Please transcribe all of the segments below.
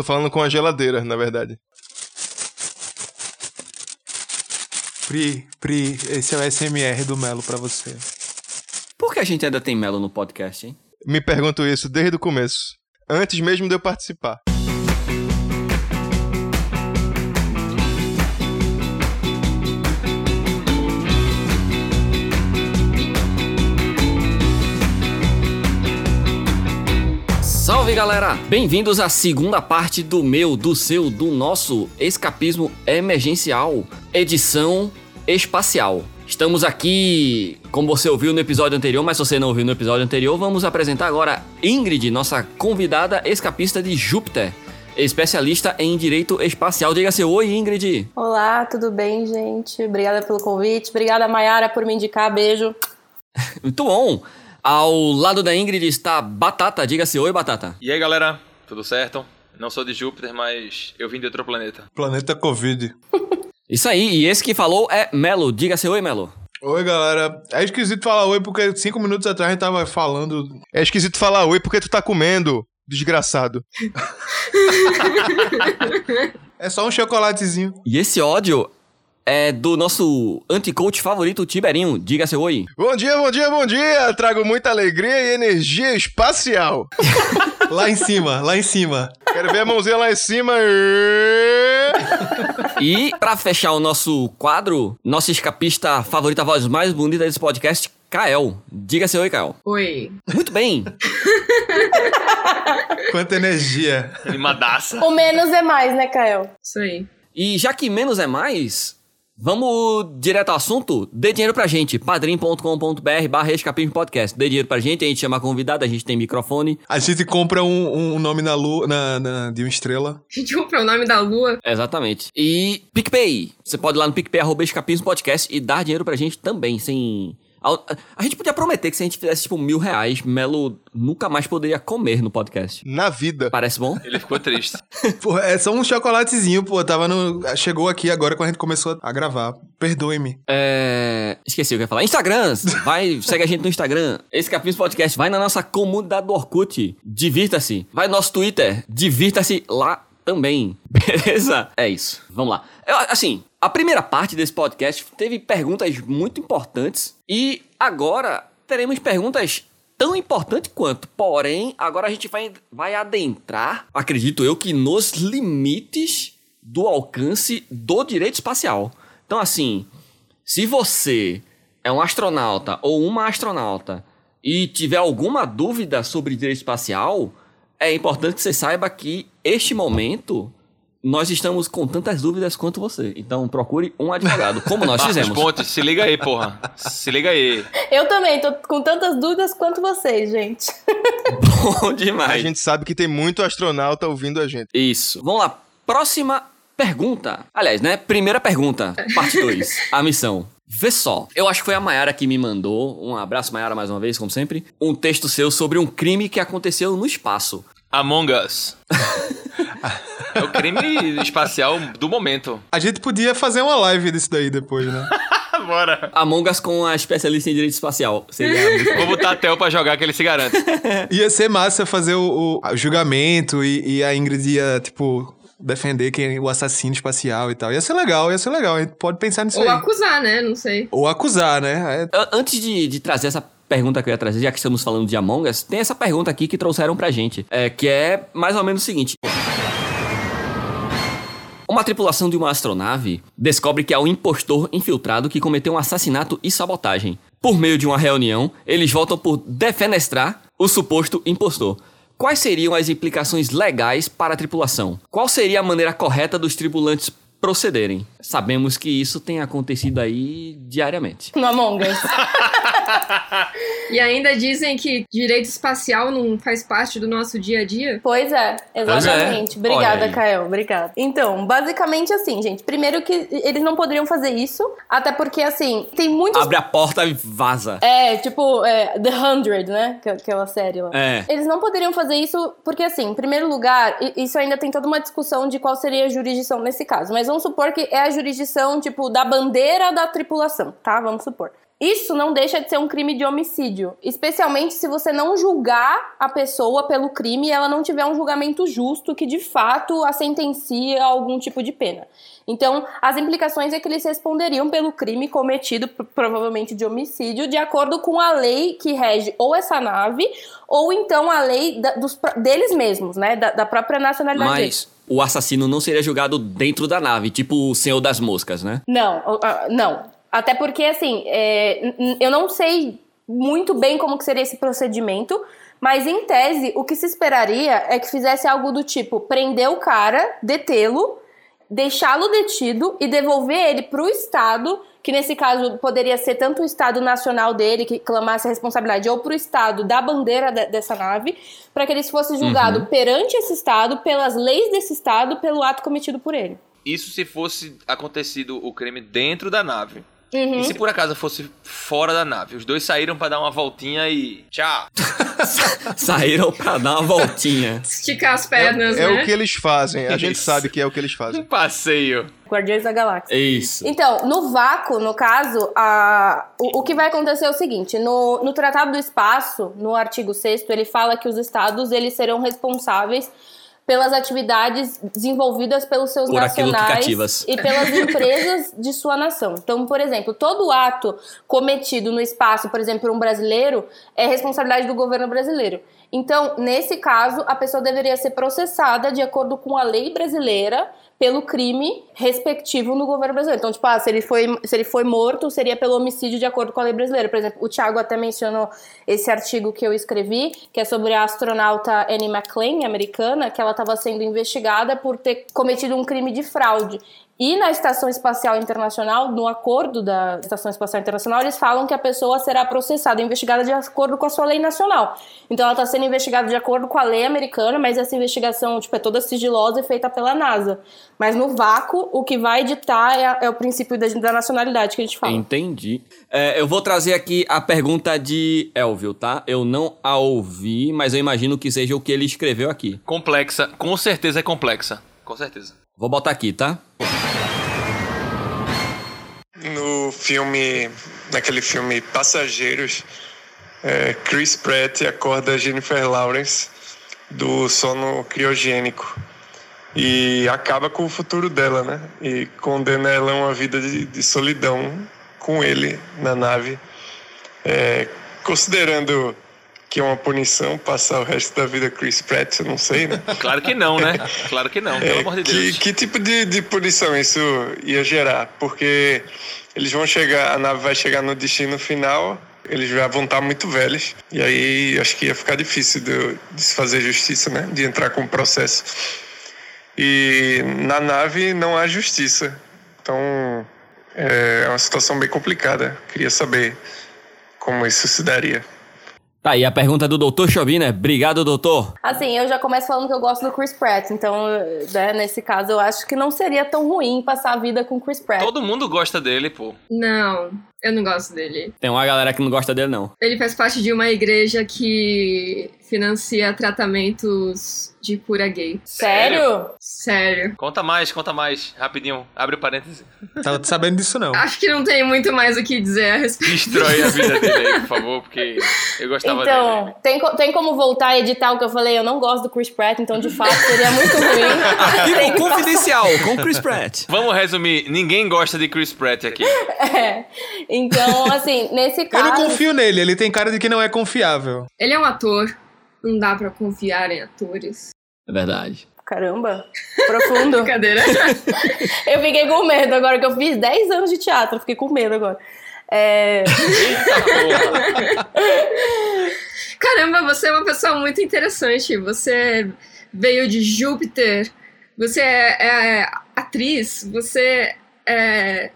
Tô falando com a geladeira, na verdade. Pri, Pri, esse é o SMR do Melo pra você. Por que a gente ainda tem Melo no podcast, hein? Me pergunto isso desde o começo. Antes mesmo de eu participar. Salve galera! Bem-vindos à segunda parte do meu, do seu, do nosso escapismo emergencial, edição espacial. Estamos aqui, como você ouviu no episódio anterior, mas se você não ouviu no episódio anterior, vamos apresentar agora Ingrid, nossa convidada escapista de Júpiter, especialista em direito espacial. Diga seu oi, Ingrid. Olá, tudo bem, gente? Obrigada pelo convite. Obrigada, Mayara, por me indicar. Beijo. Muito bom! Ao lado da Ingrid está Batata. Diga-se oi, Batata. E aí, galera, tudo certo? Não sou de Júpiter, mas eu vim de outro planeta. Planeta Covid. Isso aí, e esse que falou é Melo. Diga-se oi, Melo. Oi, galera. É esquisito falar oi porque cinco minutos atrás a gente tava falando. É esquisito falar oi porque tu tá comendo, desgraçado. É só um chocolatezinho. E esse ódio é do nosso anti-coach favorito, Tiberinho. Diga-se oi. Bom dia, bom dia, bom dia! Trago muita alegria e energia espacial. Lá em cima, lá em cima. Quero ver a mãozinha lá em cima. E pra fechar o nosso quadro, nossa escapista favorita, a voz mais bonita desse podcast, Kael. Diga-se oi, Kael. Oi. Muito bem. Quanta energia. Animadaça. O menos é mais, né, Kael? Isso aí. E já que menos é mais, vamos direto ao assunto? Dê dinheiro pra gente, padrim.com.br barra escapismo podcast. Dê dinheiro pra gente, a gente chama a convidada, a gente tem microfone. A gente compra um, um nome na lua, na, na- de uma estrela. A gente comprou o nome da lua. Exatamente. E PicPay. Você pode ir lá no PicPay, arroba escapismo podcast e dar dinheiro pra gente também, sem... A, a gente podia prometer que se a gente fizesse, tipo, mil reais, Melo nunca mais poderia comer no podcast. Na vida. Parece bom? Ele ficou triste. Pô, é só um chocolatezinho, pô. Tava no. Chegou aqui agora quando a gente começou a gravar. Perdoe-me. É... Esqueci o que eu ia falar. Instagram, vai, segue a gente no Instagram. Escapismo Podcast, vai na nossa comunidade do Orkut, divirta-se. Vai no nosso Twitter, divirta-se lá também. Beleza? É isso. Vamos lá. Eu, assim, a primeira parte desse podcast teve perguntas muito importantes e agora teremos perguntas tão importantes quanto. Porém, agora a gente vai, vai adentrar, acredito eu, que nos limites do alcance do direito espacial. Então, assim, se você é um astronauta ou uma astronauta e tiver alguma dúvida sobre direito espacial, é importante que você saiba que este momento nós estamos com tantas dúvidas quanto você. Então procure um advogado, como nós Marcos fizemos. Pontes, se liga aí, porra. Se liga aí. Eu também, tô com tantas dúvidas quanto vocês, gente. Bom A demais. gente sabe que tem muito astronauta ouvindo a gente. Isso. Vamos lá. Próxima pergunta. Aliás, né? Primeira pergunta, parte 2. a missão. Vê só. Eu acho que foi a Mayara que me mandou. Um abraço, Mayara, mais uma vez, como sempre. Um texto seu sobre um crime que aconteceu no espaço. Among Us. É o crime espacial do momento. A gente podia fazer uma live disso daí depois, né? Bora. Among Us com a especialista em direito espacial. Seria Vou botar a Theo pra jogar que ele se garante. Ia ser massa fazer o, o julgamento e, e a Ingrid ia, tipo, defender quem o assassino espacial e tal. Ia ser legal, ia ser legal. A gente pode pensar nisso Ou aí. acusar, né? Não sei. Ou acusar, né? É- Antes de, de trazer essa pergunta que eu ia trazer, já que estamos falando de Among Us, tem essa pergunta aqui que trouxeram pra gente, é, que é mais ou menos o seguinte. Uma tripulação de uma astronave descobre que há um impostor infiltrado que cometeu um assassinato e sabotagem. Por meio de uma reunião, eles voltam por defenestrar o suposto impostor. Quais seriam as implicações legais para a tripulação? Qual seria a maneira correta dos tripulantes procederem? Sabemos que isso tem acontecido aí diariamente. No Among Us. E ainda dizem que direito espacial não faz parte do nosso dia a dia. Pois é, exatamente. Olha Obrigada. Kael, obrigada. Então, basicamente assim, gente. Primeiro que eles não poderiam fazer isso, até porque, assim, tem muitos... Abre a porta e vaza. É, tipo, é, The Hundred, né? Que- Aquela série lá. É. Eles não poderiam fazer isso porque, assim, em primeiro lugar, isso ainda tem toda uma discussão de qual seria a jurisdição nesse caso. Mas vamos supor que é a jurisdição, tipo, da bandeira da tripulação, tá? Vamos supor. Isso não deixa de ser um crime de homicídio, especialmente se você não julgar a pessoa pelo crime e ela não tiver um julgamento justo que de fato a sentencie a algum tipo de pena. Então, as implicações é que eles responderiam pelo crime cometido, pro- provavelmente de homicídio, de acordo com a lei que rege ou essa nave, ou então a lei da- dos, deles mesmos, né? Da, da própria nacionalidade. Mas o assassino não seria julgado dentro da nave, tipo o Senhor das Moscas, né? Não, não. Até porque, assim, é, eu não sei muito bem como que seria esse procedimento, mas em tese, o que se esperaria é que fizesse algo do tipo prender o cara, detê-lo, deixá-lo detido e devolver ele para o Estado, que nesse caso poderia ser tanto o Estado nacional dele, que clamasse a responsabilidade, ou para o Estado da bandeira de- dessa nave, para que ele fosse julgado perante esse Estado, pelas leis desse Estado, pelo ato cometido por ele. Isso se fosse acontecido o crime dentro da nave. Uhum. E se por acaso fosse fora da nave? Os dois saíram pra dar uma voltinha e. Tchau! Saíram pra dar uma voltinha. Esticar as pernas, É né? o que eles fazem. A gente sabe que é o que eles Um fazem. passeio. Guardiões da Galáxia. Isso. Então, no vácuo, no caso, a, o, o que vai acontecer é o seguinte: no, no Tratado do Espaço, no artigo 6, ele fala que os estados eles serão responsáveis pelas atividades desenvolvidas pelos seus Por nacionais e pelas empresas de sua nação. Então, por exemplo, todo ato cometido no espaço, por exemplo, por um brasileiro, é responsabilidade do governo brasileiro. Então, nesse caso, a pessoa deveria ser processada de acordo com a lei brasileira pelo crime respectivo no governo brasileiro. Então, tipo, ah, se ele foi, se ele foi morto, seria pelo homicídio de acordo com a lei brasileira. Por exemplo, o Thiago até mencionou esse artigo que eu escrevi, que é sobre a astronauta Annie McLean, americana, que ela estava sendo investigada por ter cometido um crime de fraude. E na Estação Espacial Internacional, no acordo da Estação Espacial Internacional, eles falam que a pessoa será processada, investigada de acordo com a sua lei nacional. Então ela está sendo investigada de acordo com a lei americana, mas essa investigação tipo, é toda sigilosa e feita pela NASA. Mas no vácuo, o que vai ditar é, a- é o princípio da, da nacionalidade que a gente fala. Entendi. É, eu vou trazer aqui a pergunta de Elvio, tá? Eu não a ouvi, mas eu imagino que seja o que ele escreveu aqui. Complexa. Com certeza é complexa. Com certeza. Vou botar aqui, tá? No filme, naquele filme Passageiros, é, Chris Pratt acorda Jennifer Lawrence do sono criogênico e acaba com o futuro dela, né? E condena ela a uma vida de, de solidão com ele na nave, É, considerando que é uma punição passar o resto da vida Chris Pratt, eu não sei, né? Claro que não, né? Claro que não, pelo É, amor de que, Deus. que tipo de, de punição isso ia gerar? Porque eles vão chegar, a nave vai chegar no destino final, eles já vão estar muito velhos, e aí acho que ia ficar difícil de, de se fazer justiça, né? De entrar com o processo. E na nave não há justiça. Então é uma situação bem complicada. Queria saber como isso se daria. Tá, e a pergunta do doutor Chobina é: Obrigado, doutor. Assim, eu já começo falando que eu gosto do Chris Pratt, então, né, nesse caso, eu acho que não seria tão ruim passar a vida com o Chris Pratt. Todo mundo gosta dele, pô. Não, eu não gosto dele. Tem uma galera que não gosta dele, não. Ele faz parte de uma igreja que financia tratamentos de cura gay. Sério? Sério. Conta mais, conta mais. Rapidinho, abre o parêntese. Tava sabendo disso, não. Acho que não tem muito mais o que dizer a respeito. Destrói a vida dele aí, por favor, porque eu gostava dele. Então, tem, co- tem como voltar a editar o que eu falei? Eu não gosto do Chris Pratt, então de fato seria muito ruim. Arquivo que confidencial com Chris Pratt. Vamos resumir, ninguém gosta de Chris Pratt aqui. É. Então, assim, nesse Eu caso. não confio nele, ele tem cara de que não é confiável. Ele é um ator. Não dá pra confiar em atores. É verdade. Caramba, profundo. Brincadeira. eu fiquei com medo agora que eu fiz 10 anos de teatro, fiquei com medo agora. É. Eita. Caramba, você é uma pessoa muito interessante. Você veio de Júpiter. Você é, é atriz. Você é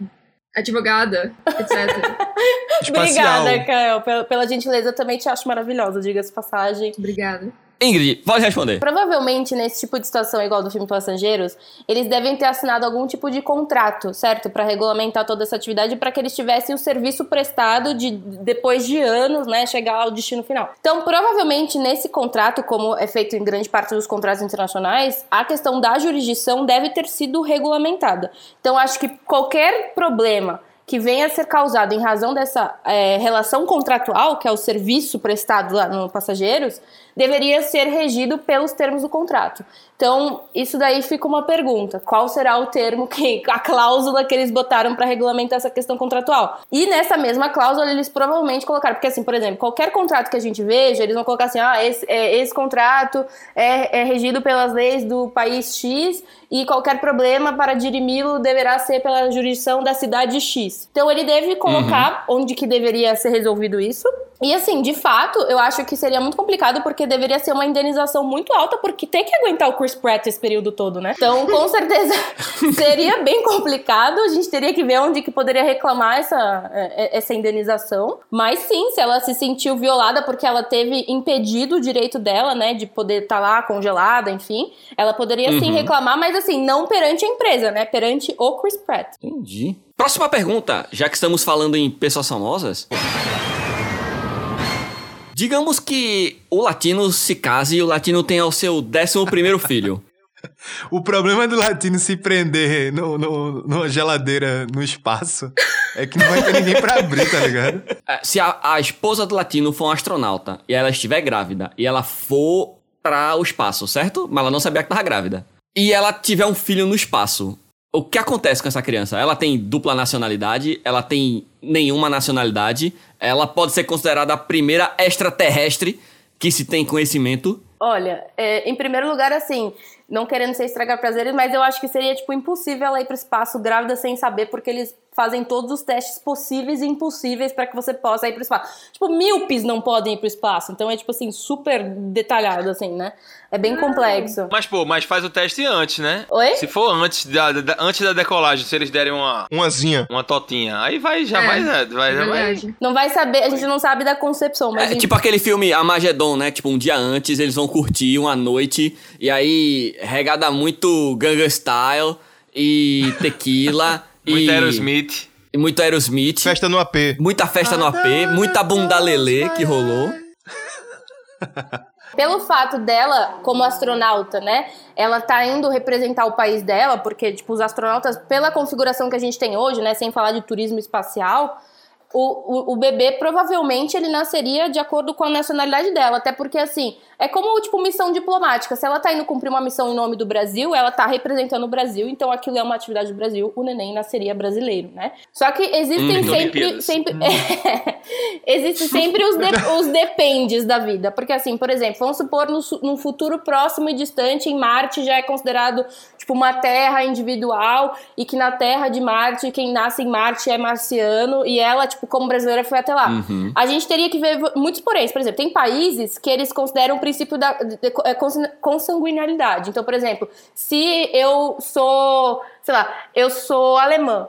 advogada, etc. Obrigada, Kael, pela, pela gentileza. Eu também te acho maravilhosa, diga-se passagem. Obrigada. Ingrid, pode responder. Provavelmente, nesse tipo de situação igual do filme Passageiros, eles devem ter assinado algum tipo de contrato, certo? Para regulamentar toda essa atividade, para que eles tivessem o serviço prestado de depois de anos, né, chegar ao destino final. Então, provavelmente, nesse contrato, como é feito em grande parte dos contratos internacionais, a questão da jurisdição deve ter sido regulamentada. Então, acho que qualquer problema que venha a ser causado em razão dessa é, relação contratual, que é o serviço prestado lá no Passageiros, deveria ser regido pelos termos do contrato. Então, isso daí fica uma pergunta: qual será o termo que a cláusula que eles botaram para regulamentar essa questão contratual? E nessa mesma cláusula eles provavelmente colocaram, porque assim, por exemplo, qualquer contrato que a gente veja, eles vão colocar assim: ah, esse, é, esse contrato é, é regido pelas leis do país X e qualquer problema para dirimi-lo deverá ser pela jurisdição da cidade X. Então ele deve colocar Uhum. onde que deveria ser resolvido isso. E assim, de fato, eu acho que seria muito complicado porque deveria ser uma indenização muito alta porque tem que aguentar o Chris Pratt esse período todo, né? Então, com certeza seria bem complicado. A gente teria que ver onde que poderia reclamar essa, é, essa indenização. Mas sim, se ela se sentiu violada porque ela teve impedido o direito dela, né, de poder estar lá congelada, enfim, ela poderia sim Uhum. reclamar, mas assim, não perante a empresa, né? Perante o Chris Pratt. Entendi. Próxima pergunta, já que estamos falando em pessoas famosas. Digamos que o latino se case e o latino tenha o seu décimo primeiro filho. O problema do latino se prender no, no, numa geladeira no espaço é que não vai ter ninguém pra abrir, tá ligado? É, Se a, a esposa do latino for um astronauta e ela estiver grávida e ela for para o espaço, certo? Mas ela não sabia que estava grávida. E ela tiver um filho no espaço. O que acontece com essa criança? Ela tem dupla nacionalidade, ela tem nenhuma nacionalidade, ela pode ser considerada a primeira extraterrestre que se tem conhecimento. Olha, é, em primeiro lugar, assim, não querendo ser estragar prazeres, mas eu acho que seria, tipo, impossível ela ir pro espaço grávida sem saber, porque eles fazem todos os testes possíveis e impossíveis para que você possa ir pro espaço. Tipo, míopes não podem ir pro espaço, então é, tipo assim, super detalhado, assim, né? É bem complexo. Mas, pô, mas faz o teste antes, né? Oi? Se for antes da, da- antes da decolagem, se eles derem uma, Umazinha. uma totinha, aí vai, já É, vai, né? vai, É já vai. Não vai saber, a gente não sabe da concepção, mas... É gente- tipo aquele filme Armageddon, né? Tipo, um dia antes eles vão curtir uma noite e aí regada muito Ganga Style e tequila Muito e Aerosmith. e muito Aerosmith. Festa no AP. Muita festa no AP, muita bunda lelê que rolou. Pelo fato dela, como astronauta, né? Ela tá indo representar o país dela, porque, tipo, os astronautas, pela configuração que a gente tem hoje, né? Sem falar de turismo espacial, o, o, o bebê provavelmente ele nasceria de acordo com a nacionalidade dela. Até porque, assim, é como, tipo, missão diplomática. Se ela tá indo cumprir uma missão em nome do Brasil, ela tá representando o Brasil, então aquilo é uma atividade do Brasil, o neném nasceria brasileiro, né? Só que existem Hum, sempre. Sempre Existem sempre os, de- os dependes da vida. Porque, assim, por exemplo, vamos supor no, num futuro próximo e distante, em Marte já é considerado, tipo, uma terra individual e que na terra de Marte, quem nasce em Marte é marciano e ela, tipo, como brasileira, foi até lá. Uhum. A gente teria que ver muitos poréns. Por exemplo, tem países que eles consideram princípio da de- de- é, consan- consanguinalidade. Então, por exemplo, se eu sou, sei lá, eu sou alemã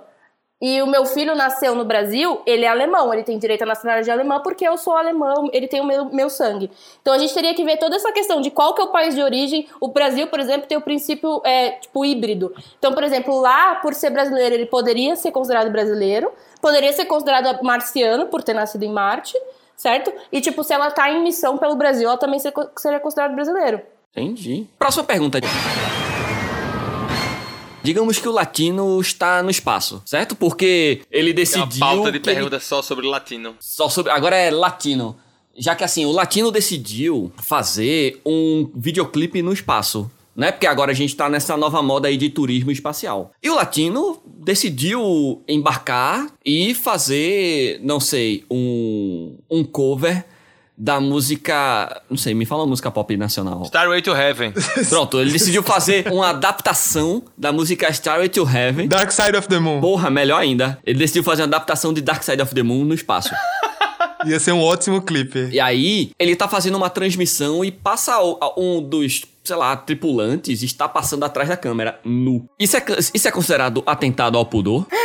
e o meu filho nasceu no Brasil, ele é alemão, ele tem direito à nacionalidade alemã porque eu sou alemão, ele tem o meu, meu sangue. Então a gente teria que ver toda essa questão de qual que é o país de origem. O Brasil, por exemplo, tem o princípio é, tipo híbrido. Então, por exemplo, lá, por ser brasileiro, ele poderia ser considerado brasileiro, poderia ser considerado marciano por ter nascido em Marte, certo? E tipo, se ela tá em missão pelo Brasil, ela também ser- seria considerado brasileiro. Entendi. Próxima pergunta. Digamos que o latino está no espaço, certo? Porque ele decidiu. uma pauta de que ele- perguntas só sobre latino. Só sobre. Agora é latino. Já que assim, o latino decidiu fazer um videoclipe no espaço. Né? Porque agora a gente tá nessa nova moda aí de turismo espacial. E o latino decidiu embarcar e fazer, não sei, um, um cover da música. Não sei, me fala uma música pop nacional. Starway to Heaven. Pronto, ele decidiu fazer uma adaptação da música Starway to Heaven. Dark Side of the Moon. Porra, melhor ainda. Ele decidiu fazer uma adaptação de Dark Side of the Moon no espaço. Ia ser um ótimo clipe. E aí, ele tá fazendo uma transmissão e passa um dos, sei lá, tripulantes está passando atrás da câmera, nu. Isso é, isso é considerado atentado ao pudor?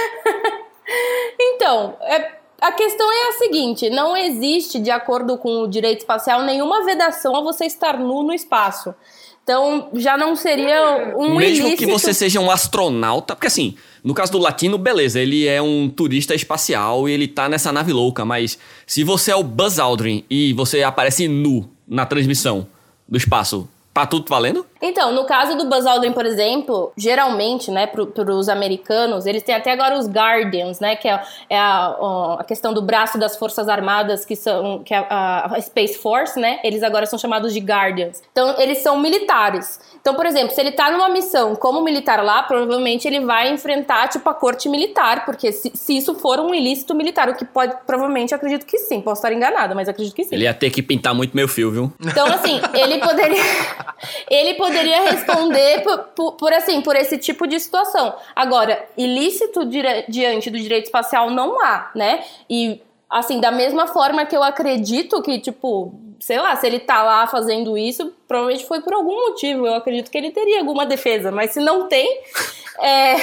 Então, é, a questão é a seguinte: não existe, de acordo com o direito espacial, nenhuma vedação a você estar nu no espaço. Então, já não seria um Mesmo ilícito. que você seja um astronauta. Porque assim, no caso do latino, beleza, ele é um turista espacial e ele tá nessa nave louca. Mas se você é o Buzz Aldrin e você aparece nu na transmissão do espaço, tá tudo valendo? Então, no caso do Buzz Aldrin, por exemplo, geralmente, né, para os americanos, eles têm até agora os Guardians, né, que é, é a, a, questão do braço das Forças Armadas, que são que é a, a, Space Force, né, eles agora são chamados de Guardians. Então, eles são militares. Então, por exemplo, se ele tá numa missão como militar lá, provavelmente ele vai enfrentar, tipo, a corte militar, porque se, se isso for um ilícito militar, o que pode, provavelmente, acredito que sim, posso estar enganada, mas acredito que sim. Ele ia ter que pintar muito meu fio, viu? Então, assim, ele poderia, ele poderia responder por, por, por, assim, por esse tipo de situação. Agora, ilícito diante do direito espacial não há, né? E assim, da mesma forma que eu acredito que, tipo, sei lá, se ele tá lá fazendo isso, provavelmente foi por algum motivo. Eu acredito que ele teria alguma defesa, mas se não tem, é,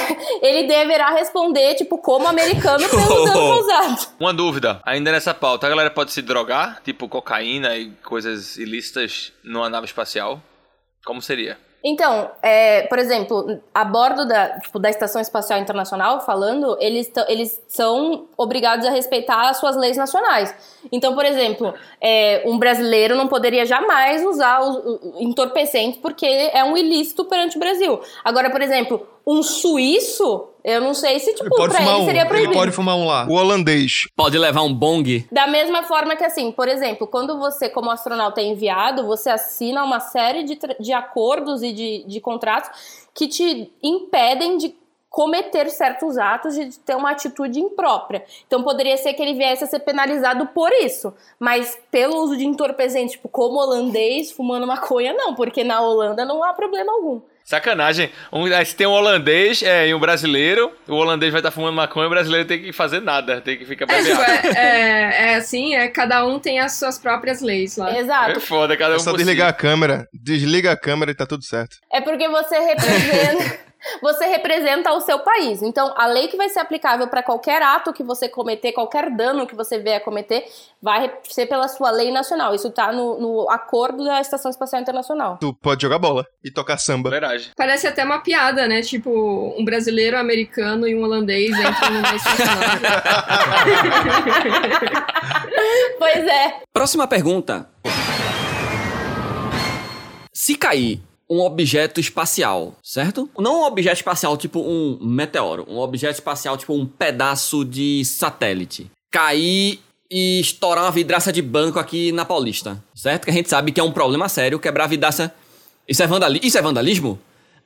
ele deverá responder, tipo, como americano pelo dano causado. Uma dúvida, ainda nessa pauta, a galera pode se drogar, tipo cocaína e coisas ilícitas numa nave espacial? Como seria? Então, é, por exemplo, a bordo da, tipo, da Estação Espacial Internacional, falando, eles, eles são obrigados a respeitar as suas leis nacionais. Então, por exemplo, é, um brasileiro não poderia jamais usar o, o entorpecente porque é um ilícito perante o Brasil. Agora, por exemplo, um suíço, eu não sei se, tipo, ele pra ele um. seria proibido. Ele pode fumar um lá. O holandês. Pode levar um bong. Da mesma forma que, assim, por exemplo, quando você, como astronauta, é enviado, você assina uma série de, de acordos e de, de contratos que te impedem de cometer certos atos de ter uma atitude imprópria. Então poderia ser que ele viesse a ser penalizado por isso, mas pelo uso de entorpecente, tipo como holandês fumando maconha, não, porque na Holanda não há problema algum. Sacanagem. Um, se tem um holandês é, e um brasileiro, o holandês vai estar tá fumando maconha e o brasileiro tem que fazer nada, tem que ficar bebendo. É, é, é, assim, é, cada um tem as suas próprias leis lá. Exato. É foda, cada um É só desligar a câmera, desliga a câmera e tá tudo certo. É porque você representa... você representa o seu país. Então, a lei que vai ser aplicável para qualquer ato que você cometer, qualquer dano que você vier a cometer, vai ser pela sua lei nacional. Isso tá no, no acordo da Estação Espacial Internacional. Tu pode jogar bola e tocar samba. Verdade. Parece até uma piada, né? Tipo, um brasileiro, um americano e um holandês entram numa pois é. Próxima pergunta. Se cair um objeto espacial, certo? Não um objeto espacial tipo um meteoro, um objeto espacial tipo um pedaço de satélite. Cair e estourar uma vidraça de banco aqui na Paulista, certo? Que a gente sabe que é um problema sério quebrar a vidraça. Isso é, vandali... Isso é vandalismo?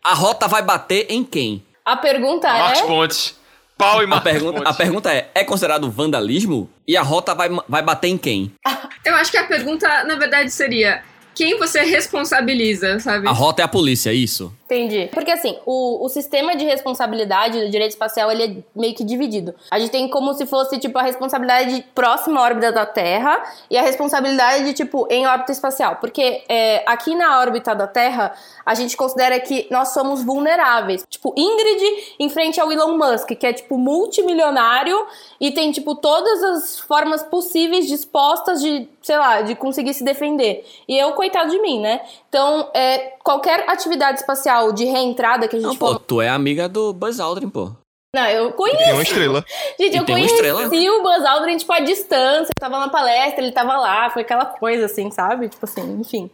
A rota vai bater em quem? A pergunta Marcos é. Pontes. Pau e A Marcos pergunta, a Pontes. pergunta é: é considerado vandalismo? E a rota vai, vai bater em quem? Eu acho que a pergunta, na verdade, seria: quem você responsabiliza, sabe? A rota é a polícia, é isso? Entendi. Porque assim, o, o sistema de responsabilidade do direito espacial, ele é meio que dividido. A gente tem como se fosse, tipo, a responsabilidade próxima à órbita da Terra e a responsabilidade, tipo, em órbita espacial. Porque é, aqui na órbita da Terra, a gente considera que nós somos vulneráveis. Tipo, Ingrid em frente ao Elon Musk, que é, tipo, multimilionário e tem, tipo, todas as formas possíveis dispostas de, sei lá, de conseguir se defender. E eu, coitado de mim, né? Então, é, qualquer atividade espacial de reentrada que a gente Não, pô, tu é amiga do Buzz Aldrin, pô. Não, eu conheço. Tem uma estrela. Gente, E eu conheci estrela? o Buzz Aldrin, tipo, à distância. Eu tava na palestra, ele tava lá, foi aquela coisa assim, sabe? Tipo assim, enfim.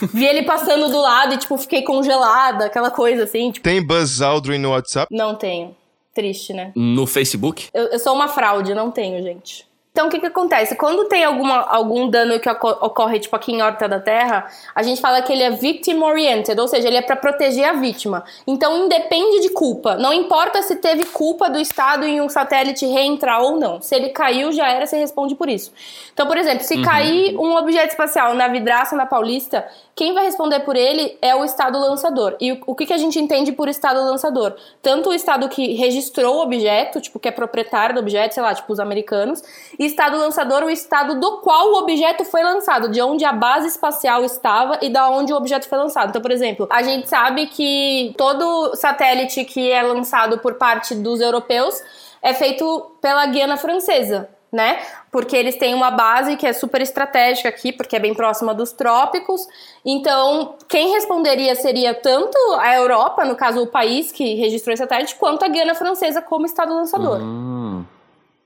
Vi ele passando do lado e, tipo, fiquei congelada, aquela coisa assim. Tipo, Tem Buzz Aldrin no WhatsApp? não tenho. Triste, né? No Facebook? Eu, eu sou uma fraude, não tenho, gente. Então, o que que acontece? Quando tem alguma, algum dano que oco- ocorre, tipo, aqui em órbita da Terra, a gente fala que ele é victim-oriented, ou seja, ele é para proteger a vítima. Então, independe de culpa. Não importa se teve culpa do Estado em um satélite reentrar ou não. Se ele caiu, já era, você responde por isso. Então, por exemplo, se cair um objeto espacial na vidraça na Paulista, quem vai responder por ele é o Estado lançador. E o, que, que a gente entende por Estado lançador? Tanto o Estado que registrou o objeto, tipo, que é proprietário do objeto, sei lá, tipo os americanos, e Estado lançador, o Estado do qual o objeto foi lançado, de onde a base espacial estava e da onde o objeto foi lançado. Então, por exemplo, a gente sabe que todo satélite que é lançado por parte dos europeus é feito pela Guiana Francesa né? Porque eles têm uma base que é super estratégica aqui, porque é bem próxima dos trópicos. Então, quem responderia seria tanto a Europa, no caso o país que registrou esse satélite, quanto a Guiana Francesa como estado lançador. Hum.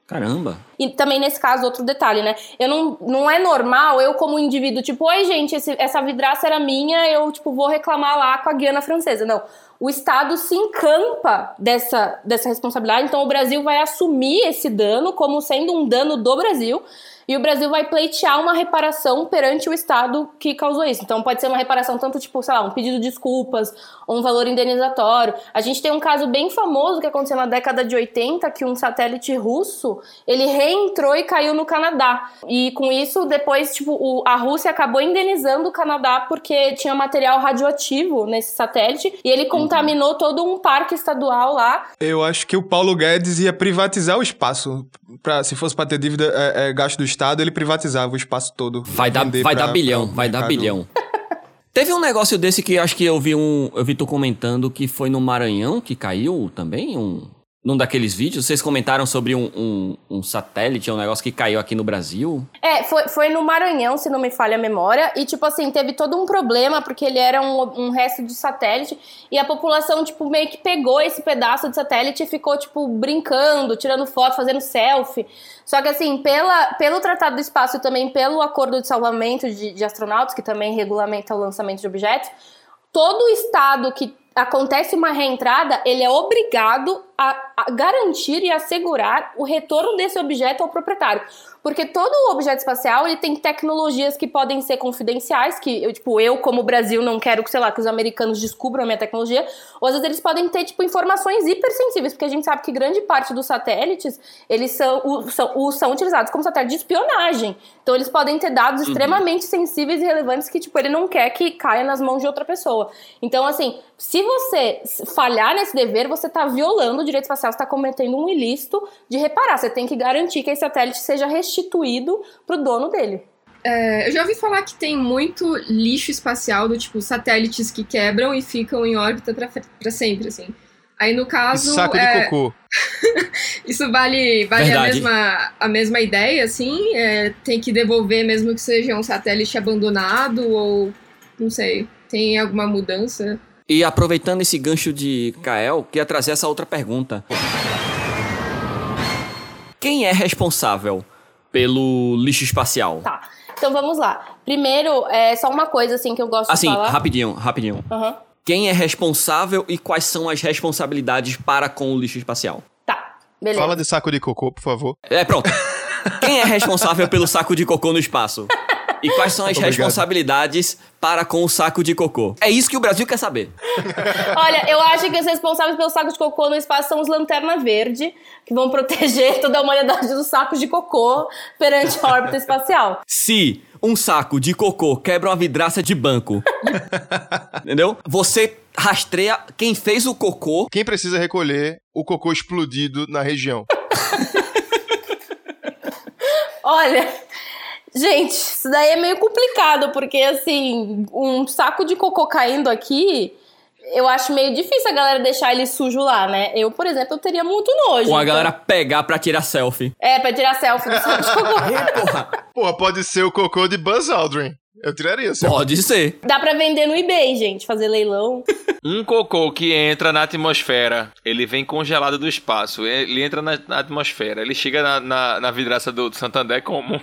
Caramba. E também nesse caso, outro detalhe, né? Eu não, não é normal eu, como indivíduo, tipo, oi, gente, esse- essa vidraça era minha, eu, tipo, vou reclamar lá com a Guiana Francesa. Não. O Estado se encampa dessa, dessa responsabilidade, então o Brasil vai assumir esse dano como sendo um dano do Brasil. E o Brasil vai pleitear uma reparação perante o Estado que causou isso. Então pode ser uma reparação tanto tipo, sei lá, um pedido de desculpas, um valor indenizatório. A gente tem um caso bem famoso que aconteceu na década de 80, que um satélite russo, ele reentrou e caiu no Canadá. E com isso, depois, tipo, o- a Rússia acabou indenizando o Canadá porque tinha material radioativo nesse satélite e ele contaminou todo um parque estadual lá. Eu acho que o Paulo Guedes ia privatizar o espaço. Pra, se fosse pra ter dívida, é, é, gasto do Estado, ele privatizava o espaço todo. Vai dar, vai pra- dar bilhão, pra vai dar bilhão. Teve um negócio desse que acho que eu vi um. Eu vi tu comentando que foi no Maranhão que caiu também, um. Num daqueles vídeos, vocês comentaram sobre um, um, um satélite, um negócio que caiu aqui no Brasil. É, foi, foi no Maranhão, se não me falha a memória. E, tipo assim, teve todo um problema, porque ele era um, um resto de satélite. E a população, tipo, meio que pegou esse pedaço de satélite e ficou, tipo, brincando, tirando foto, fazendo selfie. Só que, assim, pela, pelo Tratado do Espaço e também pelo Acordo de Salvamento de, de Astronautas, que também regulamenta o lançamento de objetos, todo estado que acontece uma reentrada, ele é obrigado a, a garantir e assegurar o retorno desse objeto ao proprietário. Porque todo objeto espacial, ele tem tecnologias que podem ser confidenciais, que eu, tipo, eu como Brasil não quero que, sei lá, que os americanos descubram a minha tecnologia, ou às vezes eles podem ter, tipo, informações hipersensíveis, porque a gente sabe que grande parte dos satélites, eles são, são, são utilizados como satélite de espionagem. Então eles podem ter dados extremamente sensíveis e relevantes que, tipo, ele não quer que caia nas mãos de outra pessoa. Então, assim, se você falhar nesse dever, você tá violando o direito espacial, você tá cometendo um ilícito de reparar. Você tem que garantir que esse satélite seja restituído pro dono dele. É, eu já ouvi falar que tem muito lixo espacial, do tipo satélites que quebram e ficam em órbita pra, pra sempre, assim. Aí no caso. Saco de é, cocô. Isso vale, vale a, mesma, a mesma ideia, assim? É, tem que devolver mesmo que seja um satélite abandonado ou. Não sei. Tem alguma mudança? E aproveitando esse gancho de Kael, queria trazer essa outra pergunta. Quem é responsável pelo lixo espacial? Tá. Então vamos lá. Primeiro, é só uma coisa assim que eu gosto Assim, de falar. rapidinho, rapidinho. Aham. Quem é responsável e quais são as responsabilidades para com o lixo espacial? Tá. Beleza. Fala de saco de cocô, por favor. É, pronto. Quem é responsável pelo saco de cocô no espaço? E quais são as Obrigado. responsabilidades para com o saco de cocô? É isso que o Brasil quer saber. Olha, eu acho que os responsáveis pelo saco de cocô no espaço são os Lanterna Verde, que vão proteger toda a humanidade dos sacos de cocô perante a órbita espacial. Se um saco de cocô quebra uma vidraça de banco, entendeu? Você rastreia quem fez o cocô. Quem precisa recolher o cocô explodido na região? Olha, gente, isso daí é meio complicado, porque assim, um saco de cocô caindo aqui, eu acho meio difícil a galera deixar ele sujo lá, né? Eu, por exemplo, eu teria muito nojo. Ou a então- galera pegar pra tirar selfie. É, pra tirar selfie do de cocô. Porra, Porra, pode ser o cocô de Buzz Aldrin. Eu tiraria, seu. pode ser. Dá pra vender no eBay, gente, fazer leilão. Um cocô que entra na atmosfera, ele vem congelado do espaço. Ele entra na, na atmosfera. Ele chega na, na, na vidraça do, do Santander como.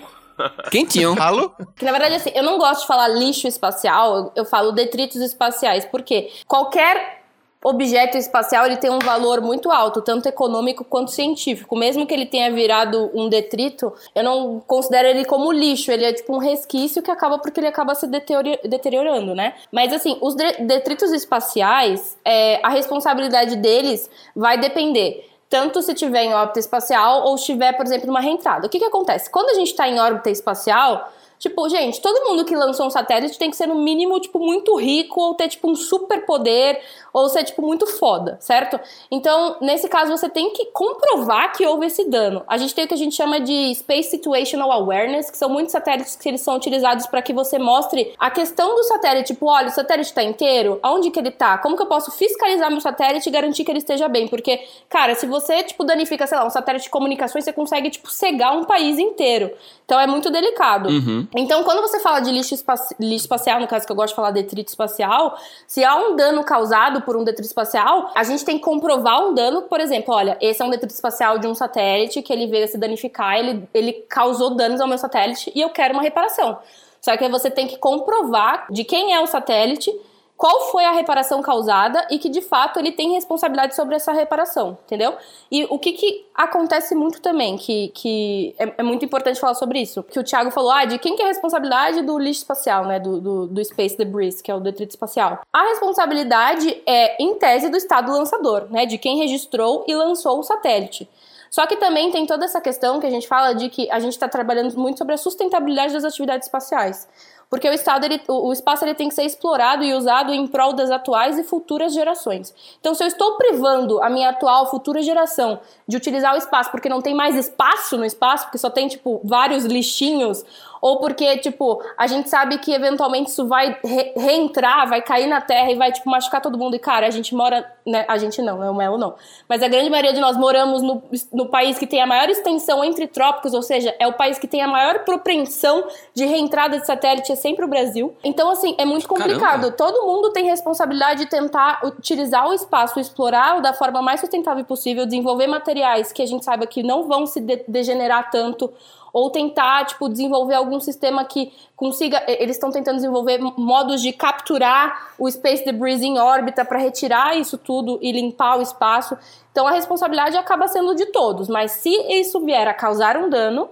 Quentinho. Ralo? Que na verdade, assim, eu não gosto de falar lixo espacial, eu, eu falo detritos espaciais, porque qualquer objeto espacial ele tem um valor muito alto, tanto econômico quanto científico. Mesmo que ele tenha virado um detrito, eu não considero ele como lixo, ele é tipo um resquício que acaba porque ele acaba se deteriorando, né? Mas assim, os de- detritos espaciais, é, a responsabilidade deles vai depender tanto se tiver em órbita espacial ou estiver, por exemplo, numa reentrada. O que que acontece? Quando a gente está em órbita espacial, tipo, gente, todo mundo que lançou um satélite tem que ser no mínimo, tipo, muito rico ou ter, tipo, um super poder ou ser, tipo, muito foda, certo? Então, nesse caso, você tem que comprovar que houve esse dano. A gente tem o que a gente chama de Space Situational Awareness, que são muitos satélites que eles são utilizados para que você mostre a questão do satélite, tipo, olha, o satélite tá inteiro, aonde que ele tá? Como que eu posso fiscalizar meu satélite e garantir que ele esteja bem? Porque, cara, se você, tipo, danifica, sei lá, um satélite de comunicações, você consegue, tipo, cegar um país inteiro. Então é muito delicado. Uhum. Então, quando você fala de lixo, lixo espacial, no caso que eu gosto de falar detrito espacial, se há um dano causado por um detrito espacial, a gente tem que comprovar um dano, por exemplo, olha, esse é um detrito espacial de um satélite que ele veio a se danificar, ele, ele causou danos ao meu satélite e eu quero uma reparação. Só que aí você tem que comprovar de quem é o satélite, qual foi a reparação causada e que de fato ele tem responsabilidade sobre essa reparação, entendeu? E o que, que acontece muito também, que, que é, é muito importante falar sobre isso, que o Thiago falou, ah, de quem que é a responsabilidade do lixo espacial, né, do, do, do Space Debris, que é o detrito espacial. A responsabilidade é, em tese, do estado lançador, né, de quem registrou e lançou o satélite. Só que também tem toda essa questão que a gente fala de que a gente está trabalhando muito sobre a sustentabilidade das atividades espaciais. Porque o, estado, ele, o espaço ele tem que ser explorado e usado em prol das atuais e futuras gerações. Então, se eu estou privando a minha atual, futura geração de utilizar o espaço porque não tem mais espaço no espaço, porque só tem, tipo, vários lixinhos, ou porque, tipo, a gente sabe que eventualmente isso vai re- reentrar, vai cair na Terra e vai, tipo, machucar todo mundo. E, cara, a gente mora, né? A gente não, né? O Melo não. Mas a grande maioria de nós moramos no, no país que tem a maior extensão entre trópicos, ou seja, é o país que tem a maior propensão de reentrada de satélite, é sempre o Brasil. Então, assim, é muito complicado. Caramba. Todo mundo tem responsabilidade de tentar utilizar o espaço, explorar da forma mais sustentável possível, desenvolver materiais que a gente saiba que não vão se de- degenerar tanto, ou tentar, tipo, desenvolver algum sistema que consiga. Eles estão tentando desenvolver modos de capturar o space debris em órbita para retirar isso tudo e limpar o espaço. Então a responsabilidade acaba sendo de todos, mas se isso vier a causar um dano,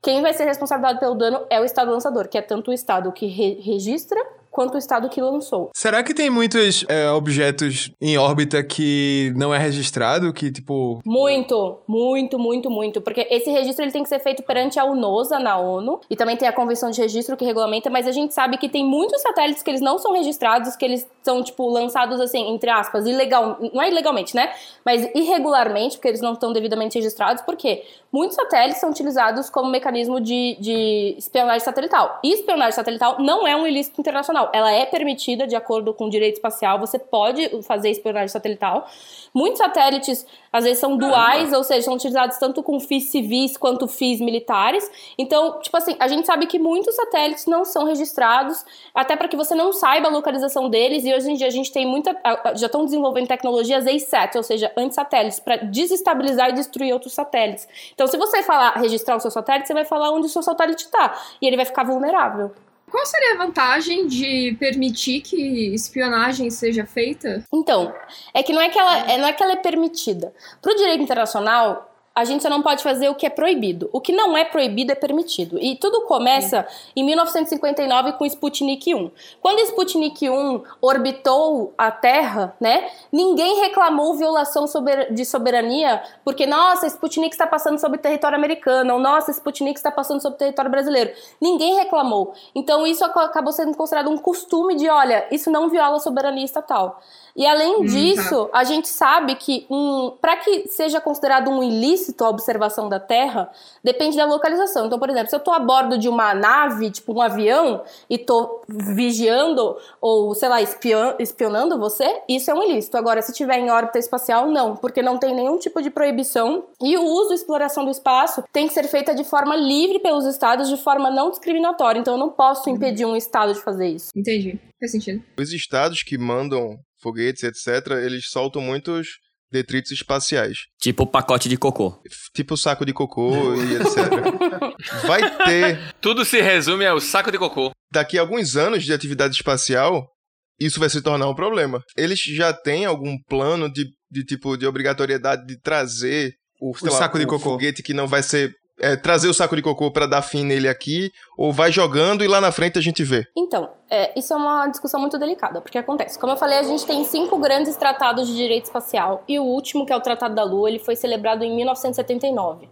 quem vai ser responsabilizado pelo dano é o estado lançador, que é tanto o estado que re- registra quanto o estado que lançou. Será que tem muitos é, objetos em órbita que não é registrado? Que, tipo. Muito, muito, muito, muito. Porque esse registro ele tem que ser feito perante a UNOSA na ONU. E também tem a Convenção de Registro que regulamenta, mas a gente sabe que tem muitos satélites que eles não são registrados, que eles são, tipo, lançados assim, entre aspas, ilegal. Não é ilegalmente, né? Mas irregularmente, porque eles não estão devidamente registrados. Por quê? Muitos satélites são utilizados como mecanismo de, de espionagem satelital. E espionagem satelital não é um ilícito internacional. Ela é permitida de acordo com o direito espacial. Você pode fazer espionagem satelital. Muitos satélites, às vezes, são duais, ou seja, são utilizados tanto com fins civis quanto fins militares. Então, tipo assim, a gente sabe que muitos satélites não são registrados, até para que você não saiba a localização deles. E hoje em dia a gente tem muita. Já estão desenvolvendo tecnologias ASAT, ou seja, anti-satélites, para desestabilizar e destruir outros satélites. Então, se você falar registrar o seu satélite, você vai falar onde o seu satélite está. E ele vai ficar vulnerável. Qual seria a vantagem de permitir que espionagem seja feita? Então, é que não é que ela é, não é, que ela é permitida. Para o direito internacional, a gente só não pode fazer o que é proibido. O que não é proibido é permitido. E tudo começa em 1959 com Sputnik 1. Quando Sputnik 1 orbitou a Terra, né, ninguém reclamou violação de soberania, porque, nossa, Sputnik está passando sobre território americano, ou nossa, Sputnik está passando sobre território brasileiro. Ninguém reclamou. Então, isso ac- acabou sendo considerado um costume de, olha, isso não viola a soberania estatal. E além disso, a gente sabe que um, para que seja considerado um ilícito a observação da Terra, depende da localização. Então, por exemplo, se eu estou a bordo de uma nave, tipo um avião, e estou vigiando ou, sei lá, espion- espionando você, isso é um ilícito. Agora, se estiver em órbita espacial, não, porque não tem nenhum tipo de proibição. E o uso e exploração do espaço tem que ser feita de forma livre pelos estados, de forma não discriminatória. Então, eu não posso impedir um estado de fazer isso. Entendi. Faz sentido. Os estados que mandam foguetes, etc., eles soltam muitos detritos espaciais. Tipo o pacote de cocô. Tipo saco de cocô e etc. Vai ter, Tudo se resume ao saco de cocô. daqui a alguns anos de atividade espacial, isso vai se tornar um problema. Eles já têm algum plano de, de tipo de obrigatoriedade de trazer o, O lá, saco de o cocô. foguete que não vai ser é, trazer o saco de cocô pra dar fim nele aqui, ou vai jogando e lá na frente a gente vê. Então, é, isso é uma discussão muito delicada, porque acontece. Como eu falei, a gente tem cinco grandes tratados de direito espacial, e o último, que é o Tratado da Lua, ele foi celebrado em 1979.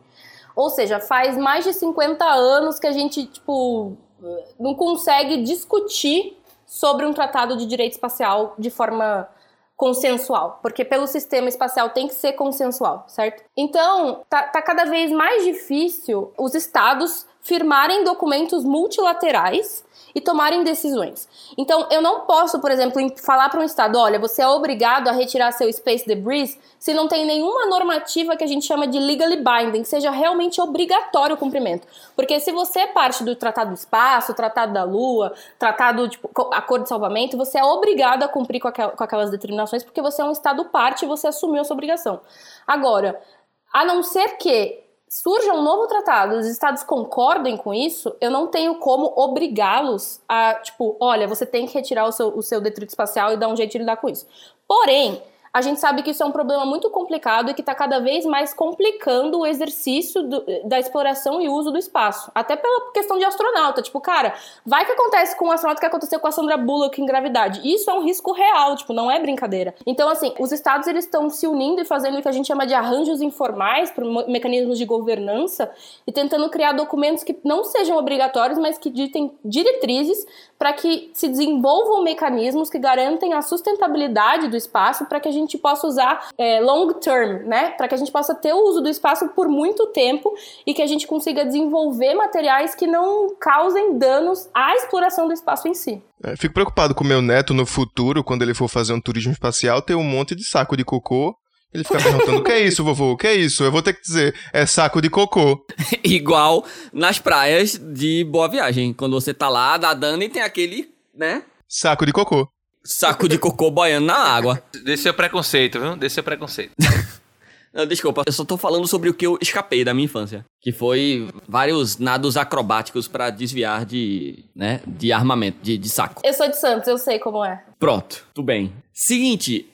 Ou seja, faz mais de 50 anos que a gente, tipo, não consegue discutir sobre um tratado de direito espacial de forma consensual, porque pelo sistema espacial tem que ser consensual, certo? Então, tá, tá cada vez mais difícil os estados firmarem documentos multilaterais e tomarem decisões. Então, eu não posso, por exemplo, em- falar para um estado, olha, você é obrigado a retirar seu space debris se não tem nenhuma normativa que a gente chama de legally binding, que seja realmente obrigatório o cumprimento. Porque se você é parte do Tratado do Espaço, Tratado da Lua, Tratado, tipo, co- Acordo de Salvamento, você é obrigado a cumprir com, aquel- com aquelas determinações porque você é um estado parte e você assumiu essa obrigação. Agora, a não ser que surja um novo tratado, os estados concordem com isso, eu não tenho como obrigá-los a, tipo, olha, você tem que retirar o seu, o seu detrito espacial e dar um jeito de lidar com isso. Porém, a gente sabe que isso é um problema muito complicado e que está cada vez mais complicando o exercício do- da exploração e uso do espaço. Até pela questão de astronauta. Tipo, cara, vai que acontece com o astronauta que aconteceu com a Sandra Bullock em gravidade. Isso é um risco real, tipo, não é brincadeira. Então, assim, os estados eles estão se unindo e fazendo o que a gente chama de arranjos informais para mecanismos de governança e tentando criar documentos que não sejam obrigatórios, mas que ditem diretrizes para que se desenvolvam mecanismos que garantem a sustentabilidade do espaço para que a gente possa usar é, long term, né? Para que a gente possa ter o uso do espaço por muito tempo e que a gente consiga desenvolver materiais que não causem danos à exploração do espaço em si. É, fico preocupado com meu neto no futuro, quando ele for fazer um turismo espacial, ter um monte de saco de cocô. Ele fica perguntando: o que é isso, vovô? O que é isso? Eu vou ter que dizer: é saco de cocô. Igual nas praias de Boa Viagem. Quando você tá lá nadando e tem aquele, né? Saco de cocô. Saco de cocô boiando na água. Desse seu preconceito, viu? Desse seu preconceito. Não, desculpa, eu só tô falando sobre o que eu escapei da minha infância. Que foi vários nados acrobáticos pra desviar de, né, de armamento, de, de saco. Eu sou de Santos, eu sei como é. Pronto, tudo bem. Seguinte.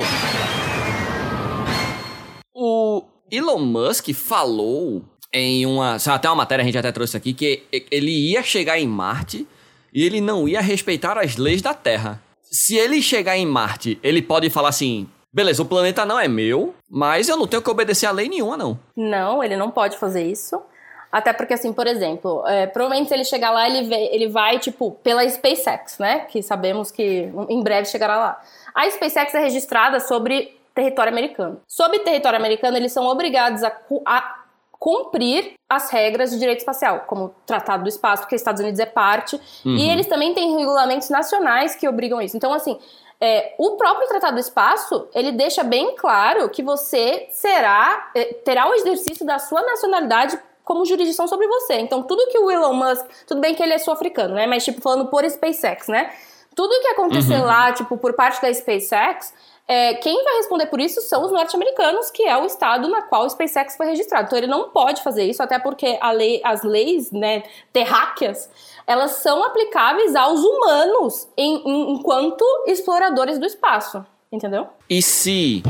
Elon Musk falou em uma. Até uma matéria, a gente até trouxe aqui, que ele ia chegar em Marte e ele não ia respeitar as leis da Terra. Se ele chegar em Marte, ele pode falar assim: beleza, o planeta não é meu, mas eu não tenho que obedecer a lei nenhuma, não. Não, ele não pode fazer isso. Até porque, assim, por exemplo, é, provavelmente se ele chegar lá, ele, vê- ele vai, tipo, pela SpaceX, né? Que sabemos que em breve chegará lá. A SpaceX é registrada sobre território americano. Sob território americano, eles são obrigados a, a cumprir as regras de direito espacial, como o Tratado do Espaço, porque os Estados Unidos é parte. E eles também têm regulamentos nacionais que obrigam isso. Então, assim, é, o próprio Tratado do Espaço, ele deixa bem claro que você será, é, terá o exercício da sua nacionalidade como jurisdição sobre você. Então, tudo que o Elon Musk, tudo bem que ele é sul-africano, né? Mas, tipo, falando por SpaceX, né? Tudo que acontecer lá, tipo, por parte da SpaceX, é, quem vai responder por isso são os norte-americanos, que é o estado na qual o SpaceX foi registrado. Então, ele não pode fazer isso, até porque lei, as leis, né, terráqueas, elas são aplicáveis aos humanos em- em- enquanto exploradores do espaço. Entendeu? E se,